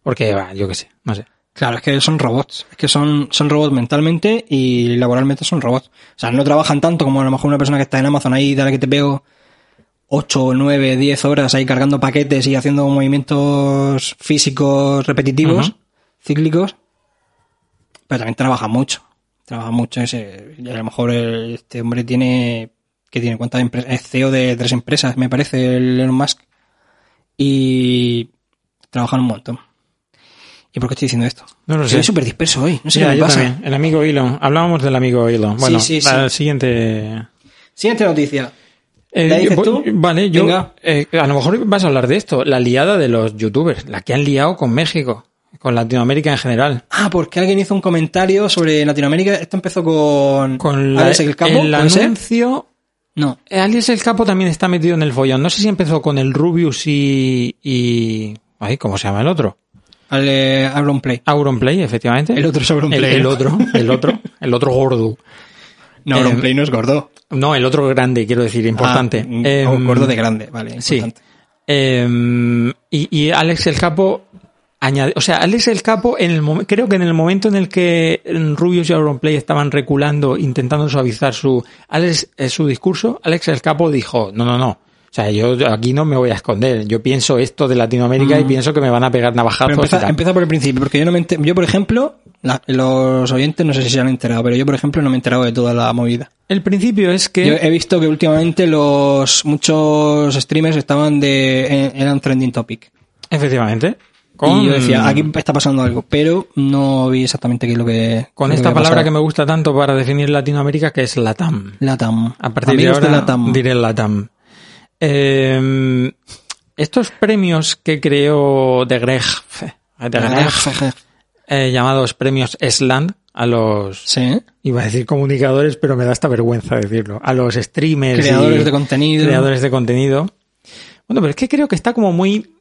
Porque, bah, yo qué sé, no sé.
Claro, es que son robots, es que son, son robots mentalmente y laboralmente son robots. O sea, no trabajan tanto como a lo mejor una persona que está en Amazon ahí, dale que te pego 8, 9, 10 horas ahí cargando paquetes y haciendo movimientos físicos repetitivos, cíclicos. Pero también trabaja mucho. Trabaja mucho ese. y a lo mejor el- este hombre tiene. que tiene cuántas empresas? Es CEO de tres empresas, me parece, el Elon Musk. Y trabajan un montón. ¿Y por qué estoy diciendo esto?
No lo sé.
Estoy súper disperso hoy. No sé
Ya,
qué me pasa.
también. El amigo Elon. Hablábamos del amigo Elon. Bueno,
sí,
la
sí.
siguiente.
Siguiente noticia.
Eh. Vale, yo. Eh, a lo mejor vas a hablar de esto. La liada de los youtubers. La que han liado con México. Con Latinoamérica en general.
Ah, porque alguien hizo un comentario sobre Latinoamérica. Esto empezó con.
Con la-
Alex el Capo,
el
¿puede ser?
anuncio.
No.
Eh, Alex el Capo también está metido en el follón. No sé si empezó con el Rubius y. y ay, ¿cómo se llama el otro?
Al eh, Auronplay.
Auronplay, efectivamente.
El otro es
El,
Auronplay.
el
¿no?
otro, el otro, el otro gordo.
No,
Eh,
no es gordo.
No, el otro grande, quiero decir, importante.
Ah,
Eh,
o gordo de grande, vale.
Sí.
importante.
Eh, y, y Alex el Capo añade, o sea, Alex el Capo en el creo que en el momento en el que Rubius y Auronplay estaban reculando, intentando suavizar su Alex, su discurso, Alex el Capo dijo, no, no, no. O sea, yo aquí no me voy a esconder. Yo pienso esto de Latinoamérica y pienso que me van a pegar navajazos.
empieza,
tal.
empieza por el principio, porque yo no me enter- yo por ejemplo, la- los oyentes no sé si se han enterado, pero yo por ejemplo no me he enterado de toda la movida.
El principio es que
Yo he visto que últimamente los muchos streamers estaban de eran trending topic.
efectivamente con,
Y yo decía, aquí está pasando algo, pero no vi exactamente qué es lo que
con esta palabra que me gusta tanto para definir Latinoamérica que es Latam.
Latam.
A partir
Amigos
de ahora
Latam.
diré Latam. Eh, estos premios que creó de Greg, de Greg eh, llamados premios Sland a los
Sí.
iba a decir comunicadores, pero me da esta vergüenza decirlo, a los streamers,
Creadores
y
de contenido.
creadores de contenido. Bueno, pero es que creo que está como muy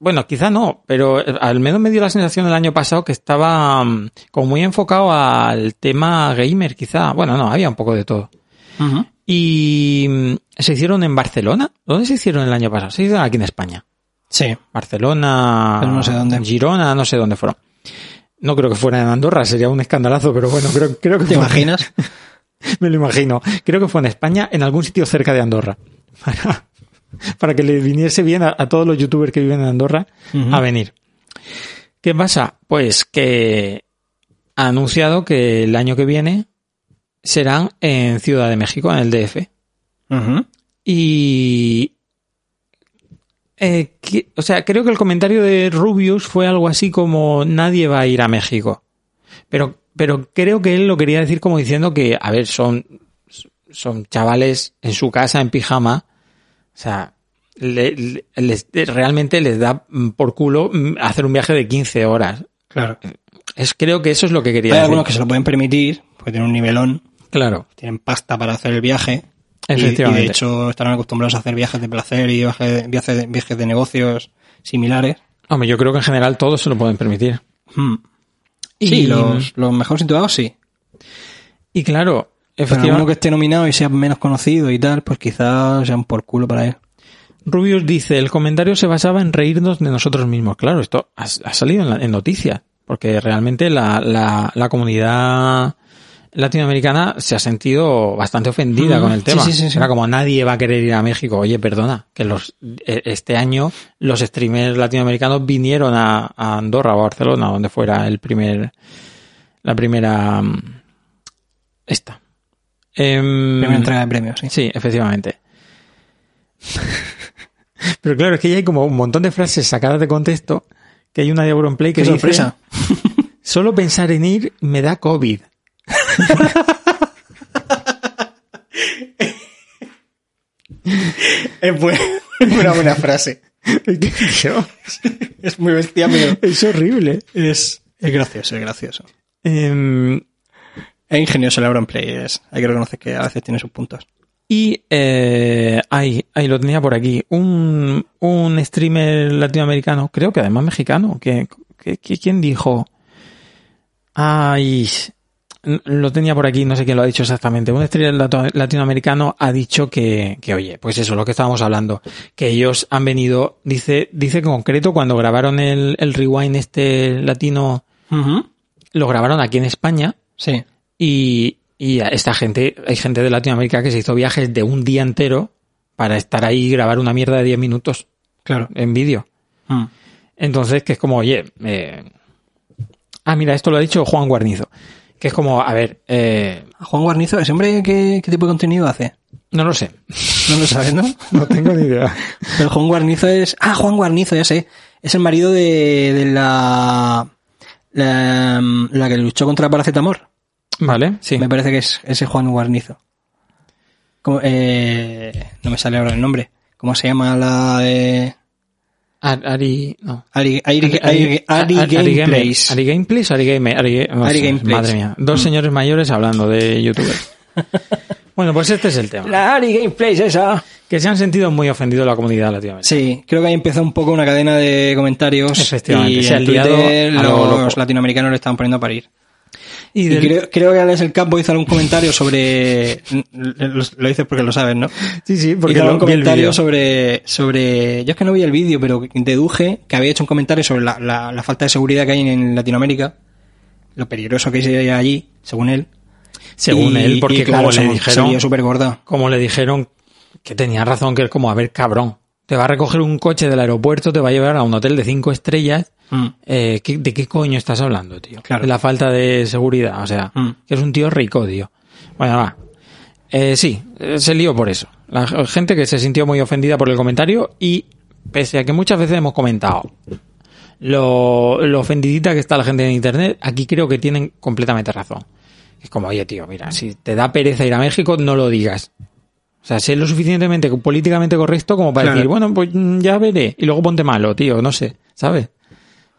bueno, quizá no, pero al menos me dio la sensación el año pasado que estaba mm, como muy enfocado al tema gamer, quizá. Bueno, no, había un poco de todo.
Ujú.
Y mm, se hicieron en Barcelona. ¿Dónde se hicieron el año pasado? Se hicieron aquí en España.
Sí.
Barcelona,
Pero no sé dónde.
Girona, no sé dónde fueron. No creo que fuera en Andorra, sería un escandalazo, pero bueno, creo, creo que
¿Te
fue-
imaginas?
Me lo imagino. Creo que fue en España, en algún sitio cerca de Andorra. Para, para que le viniese bien a, a todos los youtubers que viven en Andorra a venir. ¿Qué pasa? Pues que ha anunciado que el año que viene serán en Ciudad de México, en el DF. Y. eh, que- o sea, creo que el comentario de Rubius fue algo así como nadie va a ir a México. Pero, pero creo que él lo quería decir como diciendo que, a ver, son, son chavales en su casa en pijama. O sea, le- le- les- realmente les da mm, por culo mm, hacer un viaje de 15 horas.
Claro.
Es, creo que eso es lo que quería
Hay
decir.
algunos que se lo pueden permitir porque tienen un nivelón,
Claro,
tienen pasta para hacer el viaje. y- Y,
Efectivamente.
de hecho estarán acostumbrados a hacer viajes de placer y viajes, viajes, viajes de negocios similares.
hombre, yo creo que en general todos se lo pueden permitir.
Hmm.
Y,
Sí, los, los mejor situados sí.
y claro,
Pero
efectivamente,
alguno que esté nominado y sea menos conocido y tal, pues quizás sean por culo para él.
Rubius dice, el comentario se basaba en reírnos de nosotros mismos. Claro, esto ha, ha salido en, la- en noticias, porque realmente la, la, la comunidad latinoamericana se ha sentido bastante ofendida
Mm,
con el tema.
sí, sí, sí.
Era como nadie va a querer ir a México. Oye, perdona, que los e- este año los streamers latinoamericanos vinieron a, a Andorra o a Barcelona, donde fuera el primer, la primera, mm, esta. Em,
Primera entrega de premios, sí.
Sí, efectivamente. Pero claro, es que ya hay como un montón de frases sacadas de contexto, que hay una de Auronplay que
Qué
dice,
sorpresa.
solo pensar en ir me da COVID.
Es buena, una buena frase. Es muy bestia, pero
es horrible.
es, es gracioso, es gracioso.
Em,
Es ingenioso el Auronplay, es, hay que reconocer que a veces tiene sus puntos.
y eh, ahí, ahí lo tenía por aquí. Un, un streamer latinoamericano, creo que además mexicano, que, que- que- ¿quién dijo? Ay, lo tenía por aquí, no sé quién lo ha dicho exactamente. Un streamer lato- latinoamericano ha dicho que, que, oye, pues eso, lo que estábamos hablando, que ellos han venido, dice, dice en concreto cuando grabaron el, el rewind este latino, lo grabaron aquí en España
Sí.
y, y esta gente, hay gente de Latinoamérica que se hizo viajes de un día entero para estar ahí y grabar una mierda de 10 minutos
Claro.
en vídeo.
Mm.
Entonces, que es como, oye, eh... ah, mira, esto lo ha dicho Juan Guarnizo, que es como, a ver, eh,
Juan Guarnizo, ¿ese hombre qué, qué tipo de contenido hace?
no lo sé.
No lo sabes, ¿no?
No tengo ni idea.
Pero Juan Guarnizo es... Ah, Juan Guarnizo, ya sé. Es el marido de, de la, la... la que luchó contra Paracetamol.
Vale, sí.
Me parece que es ese Juan Guarnizo. ¿Cómo- eh, no me sale ahora el nombre. ¿Cómo se llama la de...
Ar- Ari, no.
Ari, Ari, Ari, Ari
Ari
Gameplays.
Ari Gameplays, Ari Game, Ari, no
Ari
sé,
Gameplays.
Madre mía. Dos señores mayores hablando de youtubers. bueno, pues este es el tema.
La Ari Gameplays esa.
Que se han sentido muy ofendidos la comunidad latinoamericana.
Sí, creo que ahí empezó un poco una cadena de comentarios
Efectivamente,
y
se
en Twitter los
loco.
latinoamericanos le estaban poniendo a parir.
Y,
Y
del-
creo, creo que Alex el Campo hizo algún comentario sobre... Lo, lo dices porque lo sabes, ¿no?
Sí, sí, porque
hizo algún comentario sobre, sobre... Yo es que no vi el vídeo, pero deduje que había hecho un comentario sobre la, la- la falta de seguridad que hay en Latinoamérica, lo peligroso que es allí, según él.
Según
Y-
él, porque
y claro,
como le dijeron,
salió súper gorda.
como le dijeron que tenía razón, que es como, a ver, cabrón, te va a recoger un coche del aeropuerto, te va a llevar a un hotel de cinco estrellas.
Mm.
Eh, ¿qué- ¿De qué coño estás hablando, tío?
Claro.
De la falta de seguridad, o sea,
Mm.
que es un tío rico, tío. Bueno, va. Eh, sí, eh, se lió por eso. La gente que se sintió muy ofendida por el comentario y pese a que muchas veces hemos comentado lo, lo ofendidita que está la gente en internet, aquí creo que tienen completamente razón. Es como, oye, tío, mira, si te da pereza ir a México, no lo digas. O sea, sé lo suficientemente políticamente correcto como para
Claro.
decir, bueno, pues mm, ya veré. Y luego ponte malo, tío, no sé, ¿sabes?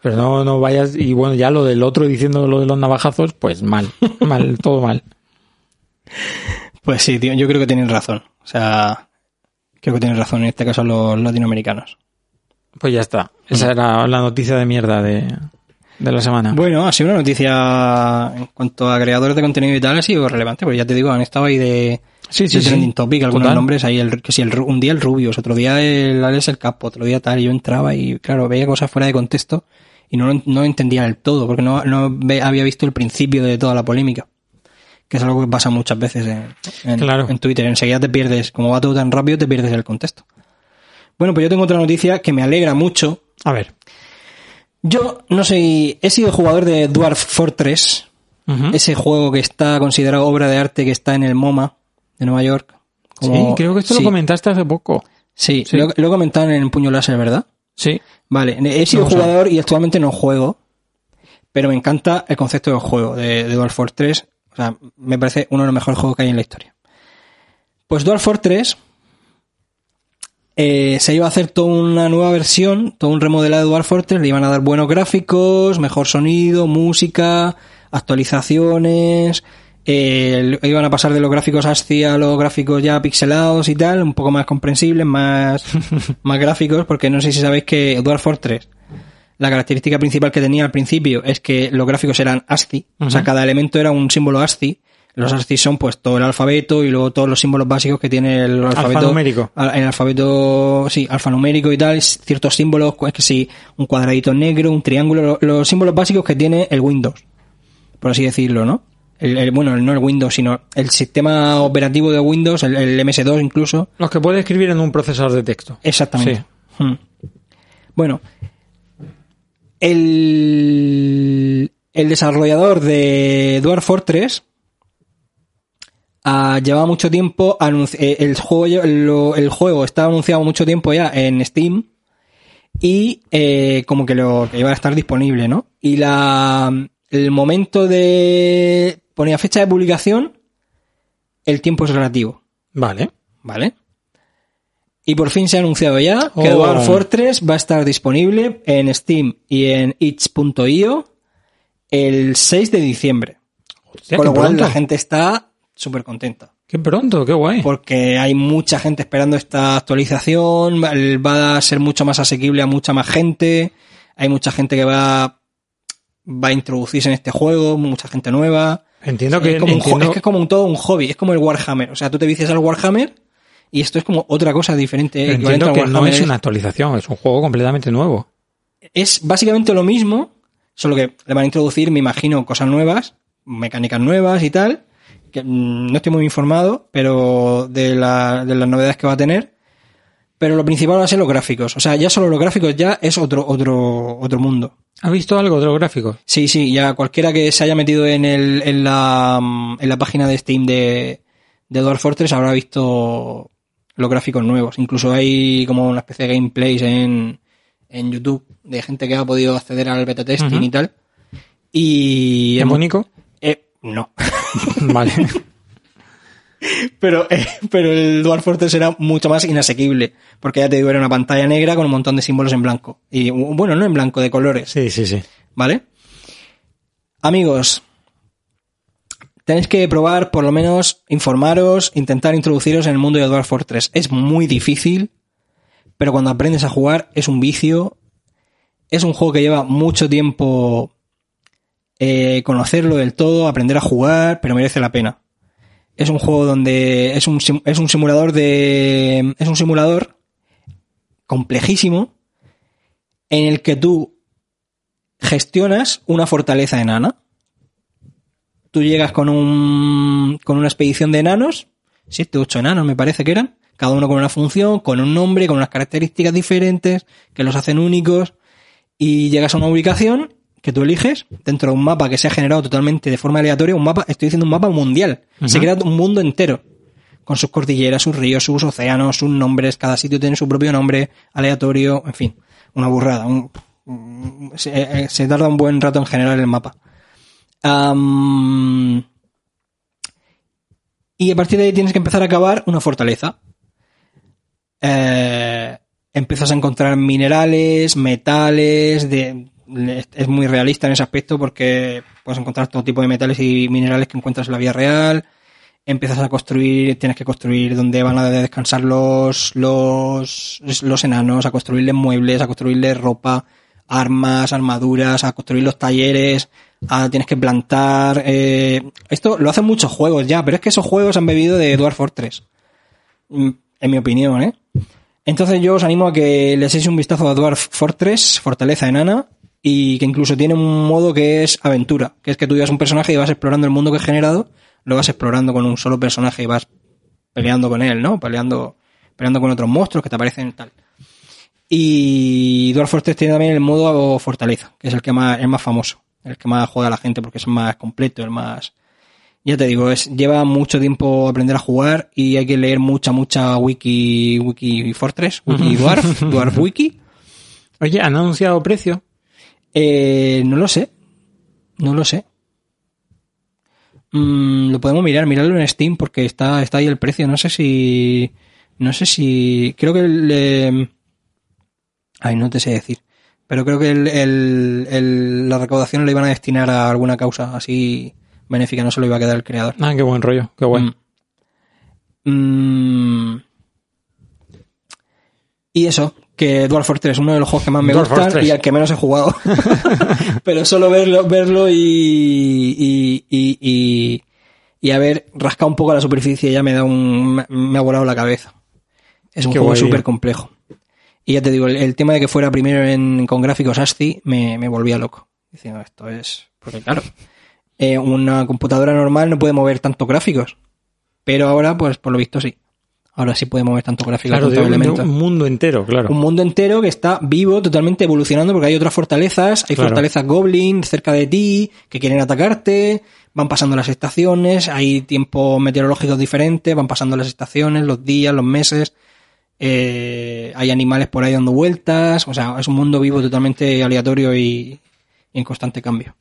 Pero no, no vayas, y bueno, ya lo del otro diciendo lo de los navajazos, pues mal, mal, todo mal.
Pues sí, tío, yo creo que tienen razón. O sea, creo que tienen razón en este caso los latinoamericanos.
Pues ya está. Esa era la noticia de mierda de, de la semana.
Bueno, ha sido una noticia en cuanto a creadores de contenido y tal, ha sido relevante, porque ya te digo, han estado ahí de,
Sí, sí,
de
sí.
trending topic, algunos
Total.
nombres ahí, el, que si el, un día el Rubius, otro día el Alex el Capo, otro día tal, y yo entraba y claro, veía cosas fuera de contexto y no, lo- no entendía del todo, porque no, no había visto el principio de toda la polémica. Que es algo que pasa muchas veces en, en,
Claro.
en Twitter. Enseguida te pierdes, como va todo tan rápido, te pierdes el contexto. Bueno, pues yo tengo otra noticia que me alegra mucho,
A ver.
yo no sé, he sido jugador de Dwarf Fortress, ese juego que está considerado obra de arte que está en el MoMA de Nueva York.
Sí, creo que esto
sí,
lo comentaste hace poco.
Sí,
Sí.
Lo, lo he comentado en Puño Láser, ¿verdad?
Sí.
Vale, he sido
Vamos
jugador y actualmente no juego, pero me encanta el concepto del juego de, de Dwarf Fortress. O sea, me parece uno de los mejores juegos que hay en la historia. Pues Dwarf Fortress eh, se iba a hacer toda una nueva versión, todo un remodelado de Dwarf Fortress, le iban a dar buenos gráficos, mejor sonido, música, actualizaciones, eh, iban a pasar de los gráficos ASCII a los gráficos ya pixelados y tal, un poco más comprensibles, más, más gráficos, porque no sé si sabéis que Dwarf Fortress, la característica principal que tenía al principio es que los gráficos eran ASCII, o sea, cada elemento era un símbolo ASCII. Los ASCII son pues todo el alfabeto y luego todos los símbolos básicos que tiene el alfabeto.
Alfanumérico.
al- El alfabeto, sí, alfanumérico y tal, ciertos símbolos, es que sí, un cuadradito negro, un triángulo, lo- los símbolos básicos que tiene el Windows, por así decirlo, ¿no? El, el- bueno, no el Windows, sino el sistema operativo de Windows, el, el MS2 incluso,
Los que puede escribir en un procesador de texto.
Exactamente.
Sí.
Hmm. Bueno, el, el desarrollador de Dwarf Fortress ah, llevaba mucho tiempo eh, el juego lo- el juego estaba anunciado mucho tiempo ya en Steam y eh, como que lo que iba a estar disponible, ¿no? Y la el momento de ponía fecha de publicación el tiempo es relativo.
Vale.
¿Vale? Y por fin se ha anunciado ya que
Oh.
Dwarf Fortress va a estar disponible en Steam y en itch.io el 6 de diciembre.
Hostia,
Con lo cual
pronto.
la gente está súper contenta.
Qué pronto, qué guay.
Porque hay mucha gente esperando esta actualización, va a ser mucho más asequible a mucha más gente, hay mucha gente que va, va a introducirse en este juego, mucha gente nueva.
Entiendo que,
es, como un, es que es como un, todo un hobby, es como el Warhammer. O sea, tú te vicias al Warhammer y esto es como otra cosa diferente.
pero entiendo que no es una actualización, es un juego completamente nuevo.
Es básicamente lo mismo, solo que le van a introducir, me imagino, cosas nuevas, mecánicas nuevas y tal. Que mm, no estoy muy informado, pero de, la- de las novedades que va a tener. Pero lo principal va a ser los gráficos. O sea, ya solo los gráficos ya es otro, otro, otro mundo.
¿Has visto algo de los gráficos?
Sí, sí, ya cualquiera que se haya metido en, el, en, la, mm, en la página de Steam de, de Dwarf Fortress habrá visto los gráficos nuevos. Incluso hay como una especie de gameplays en, en YouTube de gente que ha podido acceder al beta testing y tal. Y...
¿Es bonito?
Eh, no.
vale.
Pero, eh, pero el Dwarf Fortress era mucho más inasequible. Porque ya te digo, era una pantalla negra con un montón de símbolos en blanco. Y bueno, no en blanco, de colores.
Sí, sí, sí.
¿Vale? Amigos, tenéis que probar, por lo menos, informaros, intentar introduciros en el mundo de Dwarf Fortress. Es muy difícil, pero cuando aprendes a jugar es un vicio. Es un juego que lleva mucho tiempo eh, conocerlo del todo, aprender a jugar, pero merece la pena. Es un juego donde es un, es un simulador de. Es un simulador complejísimo en el que tú gestionas una fortaleza enana. Tú llegas con un con una expedición de enanos, siete, ocho enanos me parece que eran, cada uno con una función, con un nombre, con unas características diferentes que los hacen únicos y llegas a una ubicación que tú eliges dentro de un mapa que se ha generado totalmente de forma aleatoria, un mapa, estoy diciendo un mapa mundial. Se crea un mundo entero con sus cordilleras, sus ríos, sus océanos, sus nombres, cada sitio tiene su propio nombre aleatorio, en fin, una burrada. un- un- se, eh, se tarda un buen rato en generar el mapa. Y a partir de ahí tienes que empezar a cavar una fortaleza. Eh, empiezas a encontrar minerales, metales, de, es muy realista en ese aspecto porque puedes encontrar todo tipo de metales y minerales que encuentras en la vida real. Empiezas a construir, tienes que construir donde van a descansar los, los, los enanos, a construirles muebles, a construirles ropa, armas, armaduras, a construir los talleres, a, tienes que plantar. eh, esto lo hacen muchos juegos ya, pero es que esos juegos han bebido de Dwarf Fortress. Mm, En mi opinión, ¿eh? Entonces yo os animo a que le echéis un vistazo a Dwarf Fortress, Fortaleza Enana, y que incluso tiene un modo que es aventura, que es que tú llevas un personaje y vas explorando el mundo que he generado, lo vas explorando con un solo personaje y vas peleando con él, ¿no? Peleando, peleando con otros monstruos que te aparecen y tal. Y Dwarf Fortress tiene también el modo Fortaleza, que es el que más, el más famoso, el que más juega la gente porque es el más completo, el más... Ya te digo, es, lleva mucho tiempo aprender a jugar y hay que leer mucha, mucha wiki, wiki Fortress, wiki Dwarf, Dwarf Wiki.
Oye, ¿han anunciado precio?
Eh, no lo sé. No lo sé. Mm, lo podemos mirar, mirarlo en Steam porque está, está ahí el precio. No sé si. No sé si. Creo que el. eh, ay, no te sé decir. Pero creo que el, el- el- la recaudación la iban a destinar a alguna causa así benéfica, no se lo iba a quedar el creador.
Ah, qué buen rollo, qué bueno.
Mm. Mm. Y eso, que Dwarf Fortress es uno de los juegos que más me
Dwarf
gustan
Fortress.
y al que menos he jugado. Pero solo verlo, verlo y, y, y, y, y haber rascado un poco la superficie ya me da un, me- ha volado la cabeza. Es un
Qué
juego súper complejo. Y ya te digo, el, el tema de que fuera primero en, con gráficos ASCII me, me volvía loco. Diciendo, esto es... Porque claro, eh, una computadora normal no puede mover tantos gráficos. Pero ahora, pues por lo visto sí. Ahora sí puede mover tantos gráficos,
Claro, de un, de un mundo entero, claro.
Un mundo entero que está vivo, totalmente evolucionando, porque hay otras fortalezas, hay
Claro.
fortalezas goblin cerca de ti, que quieren atacarte, van pasando las estaciones, hay tiempos meteorológicos diferentes, van pasando las estaciones, los días, los meses, eh, hay animales por ahí dando vueltas, o sea, es un mundo vivo totalmente aleatorio y, y en constante cambio.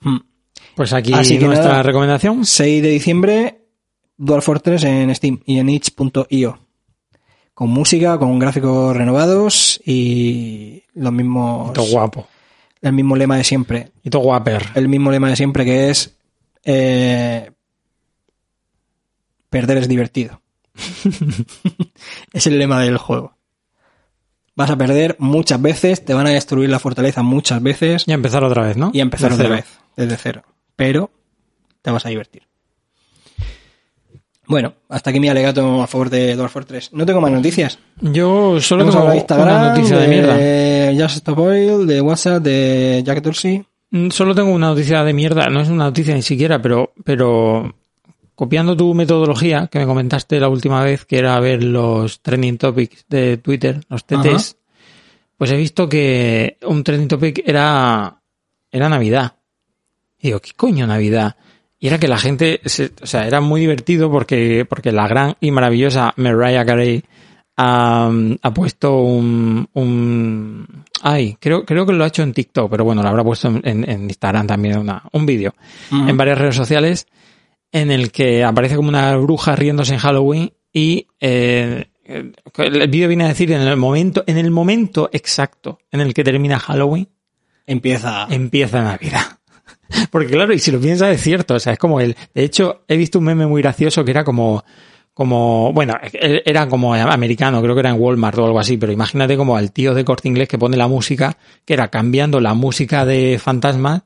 Hmm.
Pues aquí
Así que
nuestra
nada.
recomendación.
6 de diciembre, Dwarf Fortress en Steam y en itch.io. Con música, con gráficos renovados y los mismos,
Y todo guapo.
el mismo lema de siempre.
Y todo guaper.
El mismo lema de siempre que es eh, perder es divertido. es el lema del juego. Vas a perder muchas veces, te van a destruir la fortaleza muchas veces
Y a empezar otra vez, ¿no?
y a empezar otra
cero.
vez, desde cero. Pero te vas a divertir. Bueno, hasta aquí mi alegato a favor de Dwarf Fortress. No tengo más noticias.
Yo solo
Hemos
tengo
hablado de Instagram,
una noticia de, mierda.
de Just Oil, de WhatsApp, de Jack Dorsey.
Mm, Solo tengo una noticia de mierda. No es una noticia ni siquiera, pero, pero copiando tu metodología que me comentaste la última vez, que era ver los trending topics de Twitter, los TTs,
Ajá.
pues he visto que un trending topic era, era Navidad. Y digo, ¿qué coño Navidad? Y era que la gente, se- o sea, era muy divertido porque, porque la gran y maravillosa Mariah Carey ha, ha puesto un, un, ay, creo, creo que lo ha hecho en TikTok, pero bueno, lo habrá puesto en, en- en Instagram también una, un vídeo en varias redes sociales en el que aparece como una bruja riéndose en Halloween y eh, el vídeo viene a decir en el momento, en el momento exacto en el que termina Halloween,
Empieza.
empieza Navidad. Porque claro, y si lo piensas es cierto, o sea, es como el, de hecho, he visto un meme muy gracioso que era como, como, bueno, era como americano, creo que era en Walmart o algo así, pero imagínate como al tío de corte inglés que pone la música, que era cambiando la música de fantasma,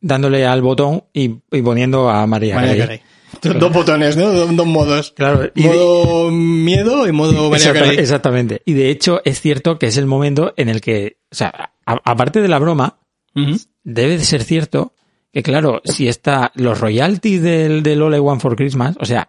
dándole al botón y, y poniendo a María
María
Carey.
Carey. Dos botones, ¿no? Dos, dos modos.
Claro, y de-
modo miedo y modo María Carey.
exactamente. Y de hecho es cierto que es el momento en el que, o sea, a- aparte de la broma, debe de ser cierto que, claro, si está los royalties del, del All I Want for Christmas, o sea,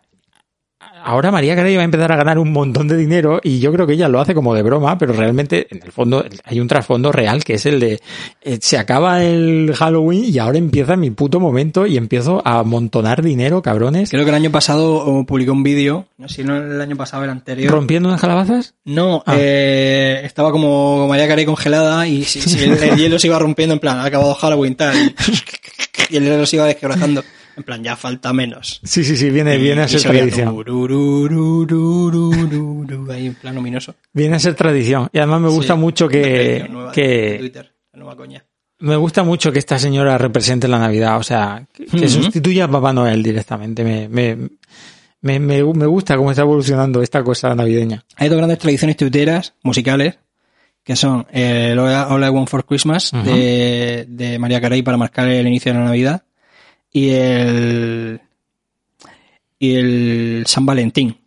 ahora María Carey va a empezar a ganar un montón de dinero y yo creo que ella lo hace como de broma, pero realmente en el fondo hay un trasfondo real que es el de eh, se acaba el Halloween y ahora empieza mi puto momento y empiezo a amontonar dinero, cabrones,
Creo que el año pasado oh, publicó un vídeo, no sé si no el año pasado, el anterior.
rompiendo unas calabazas.
No,
Ah.
eh, estaba como María Carey congelada y si, si el, el hielo se iba rompiendo en plan, ha acabado Halloween tal. Y, hielo se iba desquebrajando. En plan, ya falta menos.
Sí, sí, sí, viene,
Y-
viene a ser tradición.
Ahí en plan luminoso.
Viene a ser tradición. Y además me gusta
Sí.
mucho que,
de
que
Twitter, la nueva coña.
me gusta mucho que esta señora represente la Navidad. O sea, que, sustituya a Papá Noel directamente. Me, me, me, me, me gusta cómo está evolucionando esta cosa navideña.
Hay dos grandes tradiciones tuiteras, musicales, que son el All I- All I Want for Christmas de, de María Carey para marcar el inicio de la Navidad y el y el San Valentín,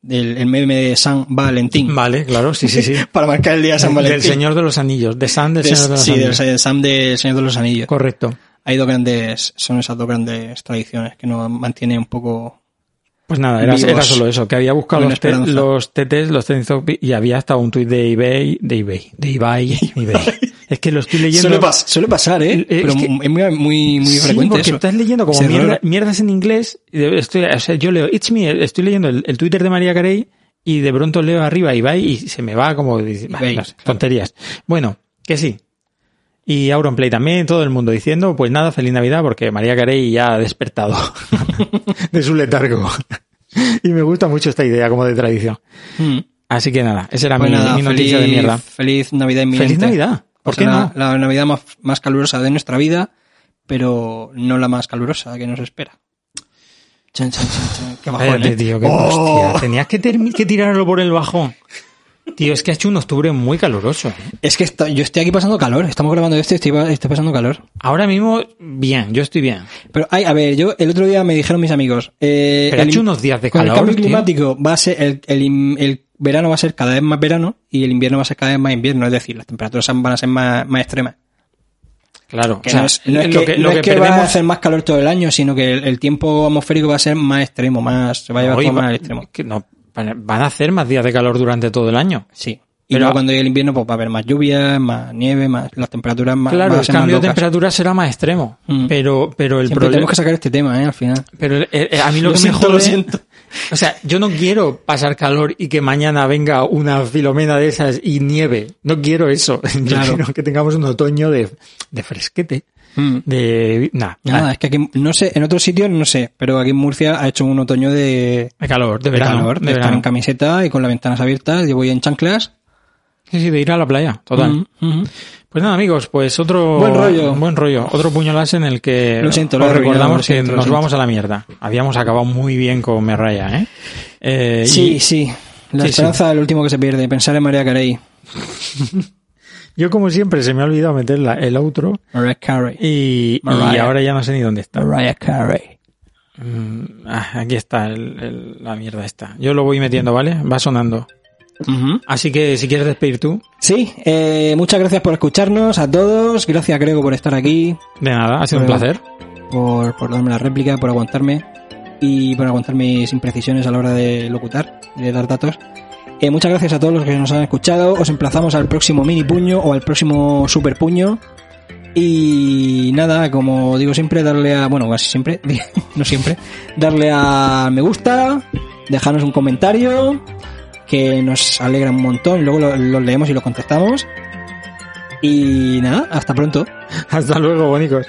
del el meme de San Valentín
Vale, claro, sí, sí, sí.
para marcar el día de San
Del
Valentín.
Señor de los Anillos, de San del
De-
Señor de los
sí, del,
Anillos.
del Sam del Señor de los Anillos.
Correcto.
Hay dos grandes, son esas dos grandes tradiciones que nos mantiene un poco
Pues nada, era, solo eso, que había buscado los, te- los TTs, los trending y había hasta un tuit de eBay, de eBay, de eBay, eBay. Es que lo estoy leyendo.
Suele, pas- suele pasar, ¿eh?
Eh, es
Pero
que-
es muy, muy, muy
Sí,
frecuente
porque
eso.
estás leyendo como mierda- mierdas en inglés. Estoy, o sea, yo leo It's me, estoy leyendo el, el Twitter de María Carey y de pronto leo arriba Ibai y se me va como dice, bah,
Ibai,
no sé,
claro.
tonterías. Bueno, que sí. Y Auronplay también, todo el mundo diciendo, pues nada, feliz Navidad porque María Carey ya ha despertado de su letargo. y me gusta mucho esta idea como de tradición.
Mm.
Así que nada, esa era
Pues
mi,
nada,
mi noticia
feliz,
de mierda.
Feliz Navidad inminente.
Feliz Navidad. ¿Por
O sea,
qué
la,
no?
la Navidad más, más calurosa de nuestra vida, pero no la más calurosa que nos espera. Chan, chan, chan, chan. Qué bajón, ¿eh?
tío, qué hostia. Tenías que tirarlo por el bajón. Tío, es que ha hecho un octubre muy caluroso. ¿eh?
Es que yo estoy aquí pasando calor. Estamos grabando esto y estoy, estoy pasando calor.
Ahora mismo, bien, yo estoy bien.
Pero, ay, a ver, yo el otro día me dijeron mis amigos. Eh,
Pero ha
el
hecho
in-
unos días de
con
calor,
el cambio
tío.
climático va a ser el, el, el verano va a ser cada vez más verano y el invierno va a ser cada vez más invierno. Es decir, las temperaturas van a ser más, más extremas.
Claro,
Que
o sea,
no es, no es
lo
que,
que,
no
lo
es
que
que va a
perdemos-
hacer más calor todo el año, sino que el, el tiempo atmosférico va a ser más extremo, más se va a llevar
Oye,
todo más
va-
al extremo.
que no, van a hacer más días de calor durante todo el año.
Sí. Y
Pero-
luego cuando llegue el invierno, pues va a haber más lluvia, más nieve, más las temperaturas más.
Claro,
a
el
más
cambio de temperatura será más extremo.
Mm.
Pero, pero el
Siempre
problema.
tenemos que sacar este tema, ¿eh? Al final.
Pero el- el- a mí lo,
Lo
que
siento,
me jode.
lo siento.
O sea, yo no quiero pasar calor y que mañana venga una filomena de esas y nieve. No quiero eso. Yo
Claro.
quiero que tengamos un otoño de, de fresquete.
Mm.
De. Nah,
Nada, es que aquí, no sé, en otros sitios no sé, pero aquí en Murcia ha hecho un otoño de,
de calor, de
de
verano.
calor, de,
de
estar
verano.
en camiseta y con las ventanas abiertas, yo voy en chanclas.
Sí, sí, de ir a la playa, total.
Mm, mm.
Pues nada, amigos, pues otro.
Buen rollo.
Buen rollo. Otro puño láser en el que.
Lo siento, lo
os recordamos
lo siento,
que
lo
nos
siento.
vamos a la mierda. Habíamos acabado muy bien con Merraya, ¿eh? Eh,
Sí,
y
sí. La
Sí,
esperanza es lo último que se pierde. Pensar en María Carey.
Yo, como siempre, se me ha olvidado meter la- el outro.
Mariah Carey.
Y, ahora ya no sé ni dónde está.
Mariah Carey.
Mm, ah, aquí está el- el- la mierda esta. Yo lo voy metiendo, ¿vale? Va sonando. Así que si quieres despedir tú,
Sí, eh, muchas gracias por escucharnos a todos. Gracias, Grego, por estar aquí.
de nada, ha sido un placer.
por, por darme la réplica, por aguantarme y por aguantar mis imprecisiones a la hora de locutar de dar datos. Eh, muchas gracias a todos los que nos han escuchado. Os emplazamos al próximo mini puño o al próximo super puño. Y nada, como digo siempre, darle a. Bueno, casi siempre, no siempre. Darle a me gusta, dejarnos un comentario, que nos alegra un montón. Luego lo- los leemos y los contestamos. Y nada, hasta pronto.
Hasta luego, bonicos.